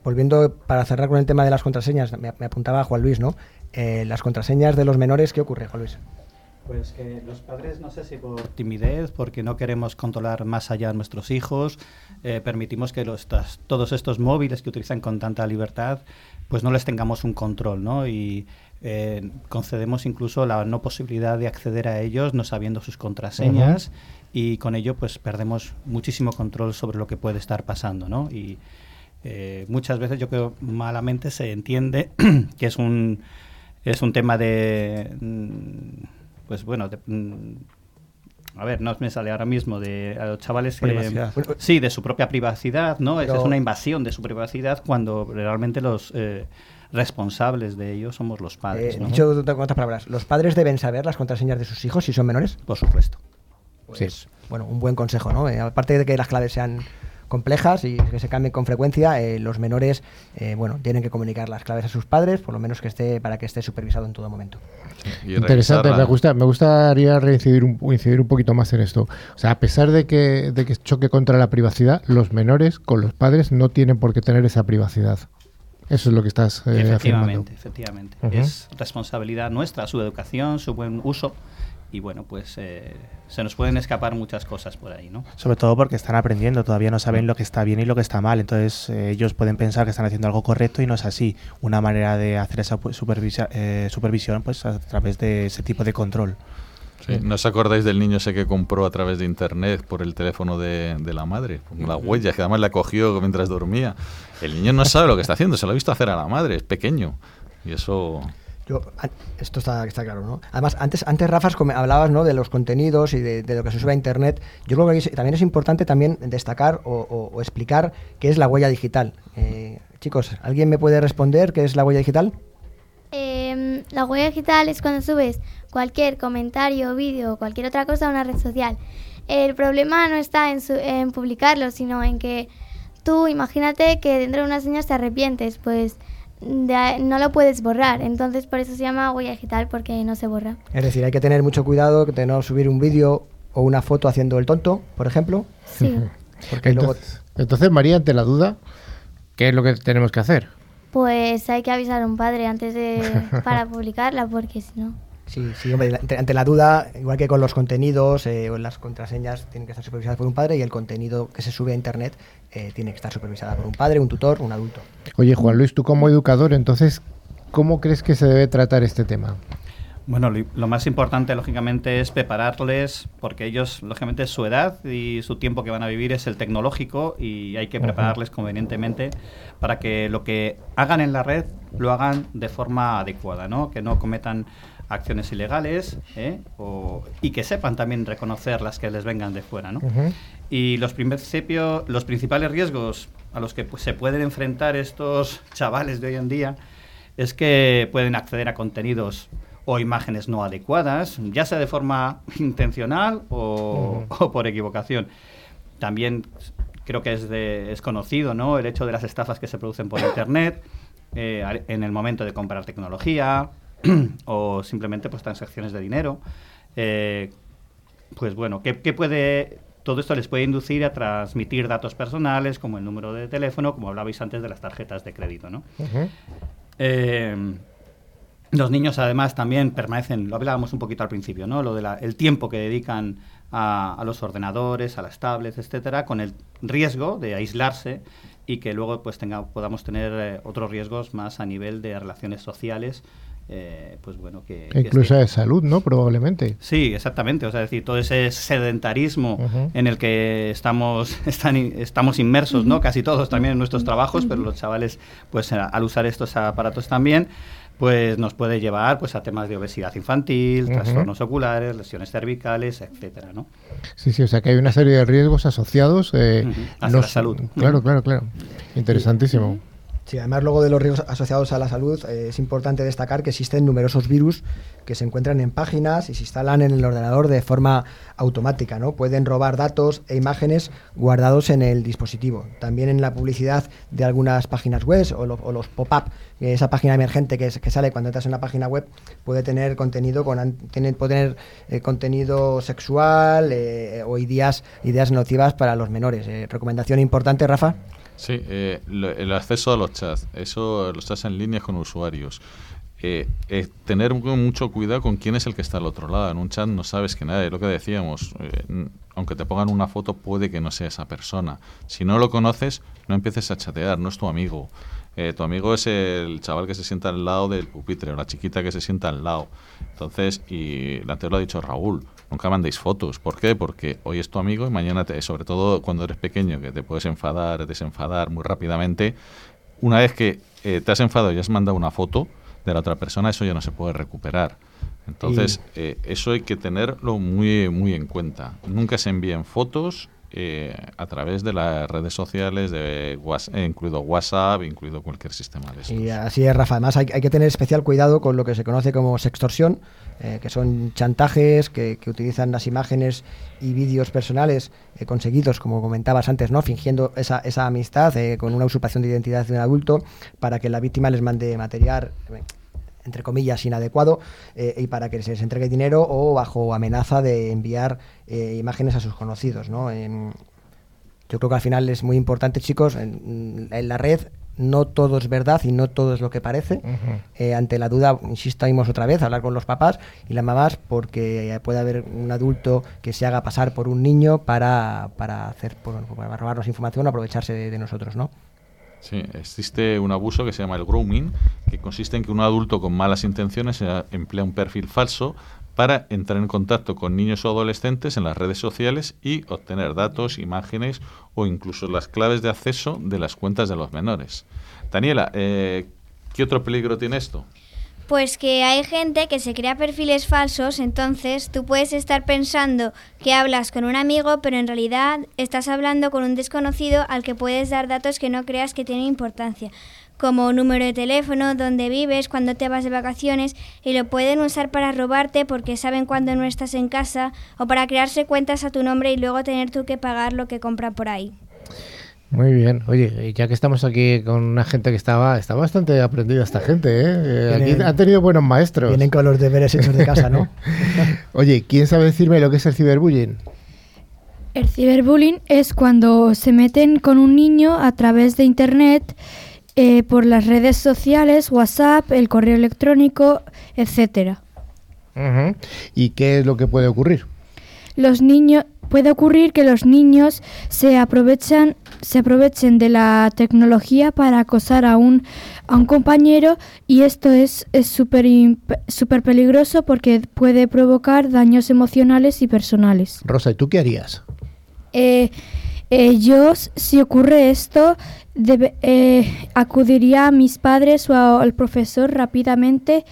[SPEAKER 2] volviendo para cerrar con el tema de las contraseñas, me, me apuntaba Juan Luis, ¿no? Eh, las contraseñas de los menores, ¿qué ocurre, Juan Luis?
[SPEAKER 6] Pues que los padres, no sé si por timidez, porque no queremos controlar más allá a nuestros hijos, eh, permitimos que los, todos estos móviles que utilizan con tanta libertad, pues no les tengamos un control, ¿no? Y eh, concedemos incluso la no posibilidad de acceder a ellos no sabiendo sus contraseñas y con ello pues perdemos muchísimo control sobre lo que puede estar pasando, ¿no? Y eh, muchas veces yo creo malamente se entiende que es un es un tema de mm, pues bueno de, mm, a ver no me sale ahora mismo de a los chavales que sí de su propia privacidad no
[SPEAKER 2] Pero-
[SPEAKER 6] es una invasión de su privacidad cuando realmente los eh, responsables de ello somos los padres
[SPEAKER 2] Eh,
[SPEAKER 6] ¿no?
[SPEAKER 2] Dicho de- con otras palabras, ¿los padres deben saber las contraseñas de sus hijos si son menores?
[SPEAKER 6] por supuesto
[SPEAKER 2] Pues, bueno, un buen consejo, ¿no? Eh, aparte de que las claves sean complejas y que se cambien con frecuencia, eh, los menores, eh, bueno, tienen que comunicar las claves a sus padres, por lo menos que esté para que esté supervisado en todo momento.
[SPEAKER 4] Y
[SPEAKER 1] Interesante, me gusta, me gustaría reincidir un, incidir un poquito más en esto. O sea, a pesar de que, de que choque contra la privacidad, los menores con los padres no tienen por qué tener esa privacidad. Eso es lo que estás eh, afirmando.
[SPEAKER 6] efectivamente efectivamente
[SPEAKER 1] Ujú.
[SPEAKER 6] es responsabilidad nuestra su educación su buen uso y bueno pues eh, se nos pueden escapar muchas cosas por ahí no
[SPEAKER 3] Sobre todo porque están aprendiendo, todavía no saben lo que está bien y lo que está mal. Entonces eh, ellos pueden pensar que están haciendo algo correcto y no es así. Una manera de hacer esa pu- supervisa- eh, supervisión pues a través de ese tipo de control.
[SPEAKER 4] Sí, ¿No os acordáis del niño ese que compró a través de internet por el teléfono de, de la madre? Con la huella, que además la cogió mientras dormía. El niño no sabe lo que está haciendo, se lo ha visto hacer a la madre, es pequeño. Y eso...
[SPEAKER 2] Yo, esto está, claro, ¿no? Además, antes, antes Rafas, hablabas de los contenidos y de, lo que se sube a Internet. Yo creo que también es importante también destacar o, explicar qué es la huella digital. Eh, chicos, ¿alguien me puede responder qué es la huella digital?
[SPEAKER 7] Em, la huella digital es cuando subes cualquier comentario, vídeo o cualquier otra cosa a una red social. El problema no está en, su- en publicarlo, sino en que tú imagínate que dentro de unos años te arrepientes, pues de ahí- no lo puedes borrar. Entonces por eso se llama huella digital, porque no se borra.
[SPEAKER 2] Es decir, hay que tener mucho cuidado de no subir un vídeo o una foto haciendo el tonto, por ejemplo.
[SPEAKER 7] Sí.
[SPEAKER 2] Porque luego
[SPEAKER 1] Entonces, entonces, María, ante la duda, ¿qué es lo que tenemos que hacer?
[SPEAKER 7] Pues hay que avisar a un padre antes de para publicarla, porque si no.
[SPEAKER 2] Sí, sí, hombre, ante, ante la duda, igual que con los contenidos eh, o las contraseñas, tienen que estar supervisadas por un padre y el contenido que se sube a Internet eh, tiene que estar supervisada por un padre, un tutor, un adulto.
[SPEAKER 1] Oye, Juan Luis, tú como educador, entonces, ¿cómo crees que se debe tratar este tema?
[SPEAKER 6] Bueno, lo, lo más importante, lógicamente, es prepararles, porque ellos, lógicamente, su edad y su tiempo que van a vivir es el tecnológico y hay que prepararles convenientemente para que lo que hagan en la red lo hagan de forma adecuada, ¿no? Que no cometan acciones ilegales ¿eh? O- y que sepan también reconocer las que les vengan de fuera, ¿no?
[SPEAKER 1] Ujú.
[SPEAKER 6] Y los, principio- los principales riesgos a los que pues, se pueden enfrentar estos chavales de hoy en día es que pueden acceder a contenidos o imágenes no adecuadas, ya sea de forma intencional o, o por equivocación. También creo que es, de- es conocido ¿no? el hecho de las estafas que se producen por Internet eh, en el momento de comprar tecnología o simplemente pues, transacciones de dinero. Eh, pues bueno, ¿qué, qué puede todo esto les puede inducir a transmitir datos personales como el número de teléfono, como hablabais antes de las tarjetas de crédito, ¿no? Eh, los niños además también permanecen, lo hablábamos un poquito al principio, ¿no? Lo del tiempo que dedican a, a los ordenadores, a las tablets, etcétera, con el riesgo de aislarse y que luego pues tenga, podamos tener eh, otros riesgos más a nivel de relaciones sociales, eh, pues bueno, que... que
[SPEAKER 1] Incluso de salud, ¿no? Probablemente.
[SPEAKER 6] Sí, exactamente. O sea, es decir, todo ese sedentarismo en el que estamos, están, estamos inmersos, ¿no? Casi todos también en nuestros trabajos, pero los chavales, pues a- al usar estos aparatos también, pues nos puede llevar pues a temas de obesidad infantil, trastornos oculares, lesiones cervicales, etcétera, ¿no?
[SPEAKER 1] Sí, sí, o sea que hay una serie de riesgos asociados. eh,
[SPEAKER 6] Ujú. Hacia
[SPEAKER 1] no
[SPEAKER 6] la salud.
[SPEAKER 1] Claro, claro, claro. Interesantísimo.
[SPEAKER 2] Sí, además luego de los riesgos asociados a la salud, eh, es importante destacar que existen numerosos virus que se encuentran en páginas y se instalan en el ordenador de forma automática, ¿no? Pueden robar datos e imágenes guardados en el dispositivo. También en la publicidad de algunas páginas web o, lo- o los pop-up, eh, esa página emergente que, es- que sale cuando entras en una página web, puede tener contenido con tiene, puede tener eh, contenido sexual o ideas, ideas nocivas para los menores. Recomendación importante, Rafa.
[SPEAKER 4] Sí, eh, lo- el acceso a los chats, eso los chats en línea con usuarios. Eh, tener mu- mucho cuidado con quién es el que está al otro lado. En un chat no sabes que nadie, lo que decíamos, eh, aunque te pongan una foto puede que no sea esa persona. Si no lo conoces, no empieces a chatear, no es tu amigo. Eh, tu amigo es el chaval que se sienta al lado del pupitre o la chiquita que se sienta al lado. Entonces, y antes lo ha dicho Raúl, nunca mandéis fotos. ¿Por qué? Porque hoy es tu amigo y mañana, te, sobre todo cuando eres pequeño, que te puedes enfadar, desenfadar muy rápidamente. Una vez que eh, te has enfadado y has mandado una foto de la otra persona, eso ya no se puede recuperar. Entonces, eh, eso hay que tenerlo muy, muy en cuenta. Nunca se envíen fotos eh, a través de las redes sociales, de eh, incluido WhatsApp, incluido cualquier sistema de estos.
[SPEAKER 2] Y así es, Rafa. Además, hay, que tener especial cuidado con lo que se conoce como sextorsión, eh, que son chantajes que, utilizan las imágenes y vídeos personales eh, conseguidos, como comentabas antes, ¿no? fingiendo esa, esa amistad con una usurpación de identidad de un adulto para que la víctima les mande material. Entre comillas, inadecuado eh, y para que se les entregue dinero o bajo amenaza de enviar eh, imágenes a sus conocidos. ¿no? Yo creo que al final es muy importante, chicos, en, en la red no todo es verdad y no todo es lo que parece. Eh, ante la duda, insistimos otra vez, hablar con los papás y las mamás, porque puede haber un adulto que se haga pasar por un niño para, para hacer por- para robarnos información o aprovecharse de, de nosotros, ¿no?
[SPEAKER 4] Sí, existe un abuso que se llama el grooming, que consiste en que un adulto con malas intenciones emplea un perfil falso para entrar en contacto con niños o adolescentes en las redes sociales y obtener datos, imágenes o incluso las claves de acceso de las cuentas de los menores. Daniela, eh, ¿qué otro peligro tiene esto?
[SPEAKER 8] Pues que hay gente que se crea perfiles falsos, entonces tú puedes estar pensando que hablas con un amigo, pero en realidad estás hablando con un desconocido al que puedes dar datos que no creas que tienen importancia, como número de teléfono, dónde vives, cuándo te vas de vacaciones, y lo pueden usar para robarte porque saben cuándo no estás en casa o para crearse cuentas a tu nombre y luego tener tú que pagar lo que compran por ahí.
[SPEAKER 1] Muy bien. Oye, ya que estamos aquí con una gente que estaba, está bastante aprendida esta gente, ¿eh? Eh, Aquí
[SPEAKER 2] Vienen-
[SPEAKER 1] han tenido buenos maestros.
[SPEAKER 2] Vienen con los deberes hechos de casa, ¿no?
[SPEAKER 1] Oye, ¿quién sabe decirme lo que es el ciberbullying?
[SPEAKER 9] El ciberbullying es cuando se meten con un niño a través de Internet, eh, por las redes sociales, WhatsApp, el correo electrónico, etcétera.
[SPEAKER 1] Ujú. ¿Y qué es lo que puede ocurrir?
[SPEAKER 9] Los niños puede ocurrir que los niños se aprovechan se aprovechen de la tecnología para acosar a un a un compañero y esto es es súper imp- súper peligroso porque puede provocar daños emocionales y personales.
[SPEAKER 1] Rosa, ¿y tú qué harías?
[SPEAKER 9] Eh, eh, yo, si ocurre esto, debe- eh, acudiría a mis padres o a- al profesor rápidamente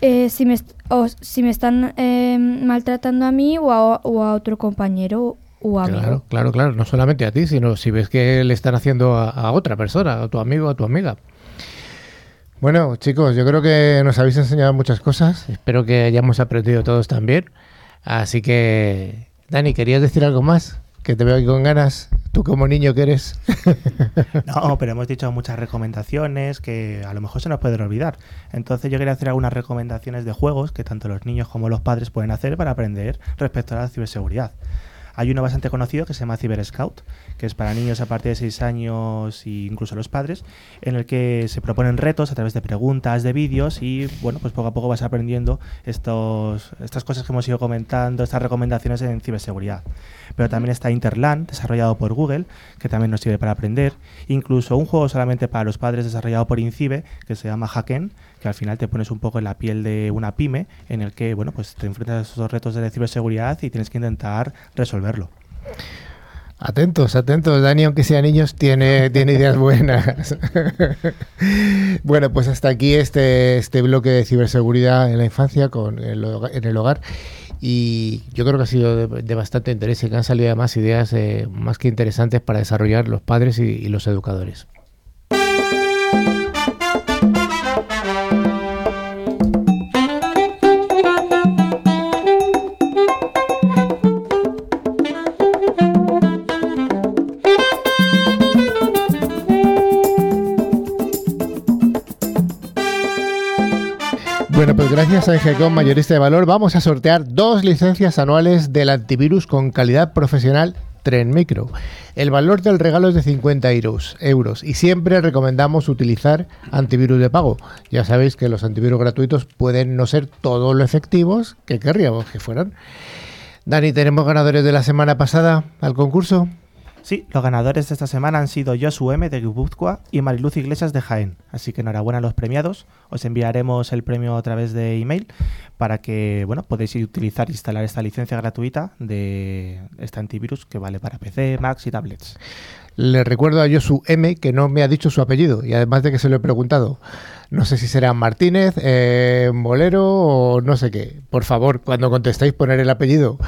[SPEAKER 9] eh, si, me, o si me están eh, maltratando a mí o a, o a otro compañero o amigo.
[SPEAKER 1] Claro, claro, claro. No solamente a ti, sino si ves que le están haciendo a, a otra persona, a tu amigo, a tu amiga. Bueno, chicos, yo creo que nos habéis enseñado muchas cosas. Espero que hayamos aprendido todos también. Así que, Dani, ¿querías decir algo más? Que te veo aquí con ganas. Tú como niño que eres.
[SPEAKER 3] No, pero hemos dicho muchas recomendaciones que a lo mejor se nos pueden olvidar. Entonces yo quería hacer algunas recomendaciones de juegos que tanto los niños como los padres pueden hacer para aprender respecto a la ciberseguridad. Hay uno bastante conocido que se llama Cyber Scout, que es para niños a partir de 6 años e incluso los padres, en el que se proponen retos a través de preguntas, de vídeos y bueno, pues poco a poco vas aprendiendo estos, estas cosas que hemos ido comentando, estas recomendaciones en ciberseguridad. Pero también está Interland, desarrollado por Google, que también nos sirve para aprender. Incluso un juego solamente para los padres desarrollado por Incibe, que se llama Hacken, que al final te pones un poco en la piel de una pyme, en el que bueno, pues te enfrentas a esos retos de ciberseguridad y tienes que intentar resolverlo.
[SPEAKER 1] Atentos, atentos. Dani, aunque sea niños, tiene, tiene ideas buenas. bueno, pues hasta aquí este, este bloque de ciberseguridad en la infancia con en el hogar. Y yo creo que ha sido de, de bastante interés y que han salido además ideas eh, más que interesantes para desarrollar los padres y, y los educadores. Bueno, pues gracias a Engecom Mayorista de Valor vamos a sortear dos licencias anuales del antivirus con calidad profesional Tren Micro. El valor del regalo es de 50 euros, euros y siempre recomendamos utilizar antivirus de pago. Ya sabéis que los antivirus gratuitos pueden no ser todo lo efectivos que querríamos que fueran. Dani, ¿tenemos ganadores de la semana pasada al concurso?
[SPEAKER 3] Sí, los ganadores de esta semana han sido Josu M de Guipúzcoa y Mariluz Iglesias de Jaén. Así que enhorabuena a los premiados. Os enviaremos el premio a través de email para que bueno, podáis utilizar e instalar esta licencia gratuita de este antivirus que vale para PC, Macs y tablets.
[SPEAKER 1] Le recuerdo a Josu M que no me ha dicho su apellido y además de que se lo he preguntado. No sé si será Martínez, eh, Molero o no sé qué. Por favor, cuando contestéis poner el apellido,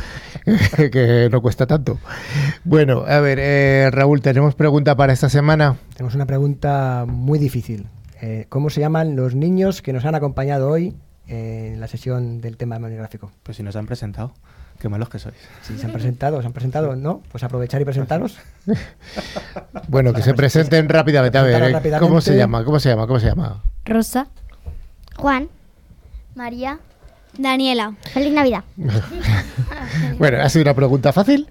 [SPEAKER 1] que no cuesta tanto. Bueno, a ver, eh, Raúl, tenemos pregunta para esta semana.
[SPEAKER 2] Tenemos una pregunta muy difícil. Eh, ¿Cómo se llaman los niños que nos han acompañado hoy eh, en la sesión del tema monográfico?
[SPEAKER 3] Pues si nos han presentado, qué malos que sois.
[SPEAKER 2] Si se han presentado, se han presentado, ¿no? Pues aprovechar y presentaros.
[SPEAKER 1] Bueno, que se presenten rápidamente. A ver, eh. ¿cómo se llama? ¿Cómo se llama? ¿Cómo se llama?
[SPEAKER 9] Rosa,
[SPEAKER 7] Juan,
[SPEAKER 8] María. Daniela.
[SPEAKER 7] feliz Navidad.
[SPEAKER 1] Bueno, ha sido una pregunta fácil.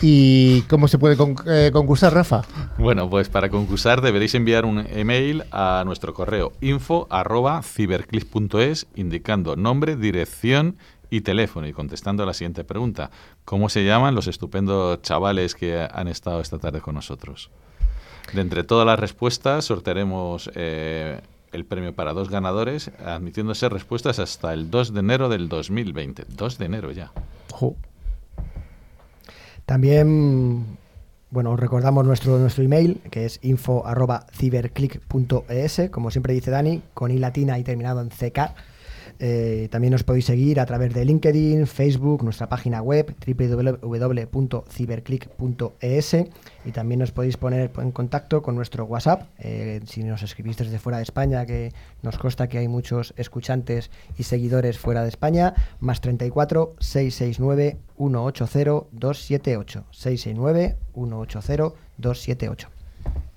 [SPEAKER 1] ¿Y cómo se puede con- eh, concursar, Rafa?
[SPEAKER 4] Bueno, pues para concursar deberéis enviar un email a nuestro correo info arroba ciberclick.es indicando nombre, dirección y teléfono y contestando a la siguiente pregunta. ¿Cómo se llaman los estupendos chavales que han estado esta tarde con nosotros? De entre todas las respuestas sortearemos eh, el premio para dos ganadores, admitiéndose respuestas hasta el 2 de enero del 2020. 2 de enero ya.
[SPEAKER 2] También Bueno, os recordamos nuestro, nuestro email, que es info.ciberclick.es, como siempre dice Dani, con i latina y terminado en CK. Eh, también nos podéis seguir a través de LinkedIn, Facebook, nuestra página web www.ciberclick.es y también nos podéis poner en contacto con nuestro WhatsApp. eh, si nos escribís desde fuera de España, que nos consta que hay muchos escuchantes y seguidores fuera de España, más 34 669 180 278 669 180 278.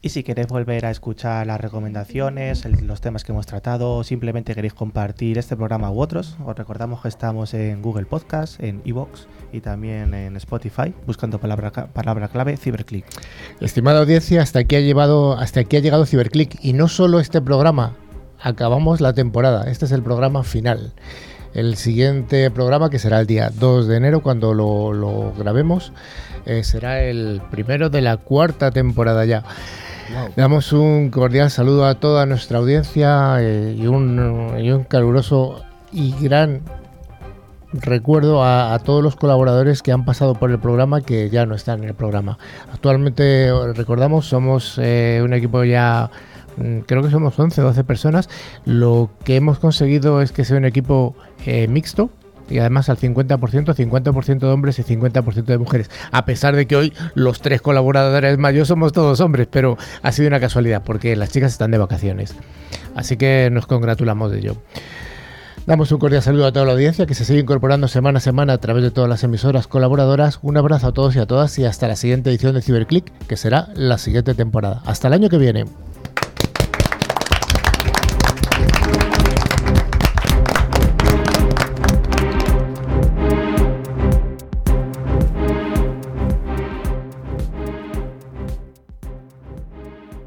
[SPEAKER 3] Y si queréis volver a escuchar las recomendaciones, los temas que hemos tratado, o simplemente queréis compartir este programa u otros, os recordamos que estamos en Google Podcast, en Evox y también en Spotify, buscando palabra, palabra clave Ciberclick.
[SPEAKER 1] Estimada audiencia, hasta aquí ha llevado, hasta aquí ha llegado Ciberclick y no solo este programa, acabamos la temporada. Este es el programa final. El siguiente programa, que será el día 2 de enero, cuando lo grabemos, eh, será el primero de la cuarta temporada ya. Damos un cordial saludo a toda nuestra audiencia eh, y, un, caluroso y gran recuerdo a, todos los colaboradores que han pasado por el programa que ya no están en el programa. Actualmente, recordamos, somos eh, un equipo ya, mm, creo que somos 11 o 12 personas. Lo que hemos conseguido es que sea un equipo mixto. Y además al 50%, 50% de hombres y 50% de mujeres. A pesar de que hoy los tres colaboradores yo somos todos hombres, pero ha sido una casualidad porque las chicas están de vacaciones. Así que nos congratulamos de ello. Damos un cordial saludo a toda la audiencia que se sigue incorporando semana a semana a través de todas las emisoras colaboradoras. Un abrazo a todos y a todas y hasta la siguiente edición de Ciberclick, que será la siguiente temporada. Hasta el año que viene.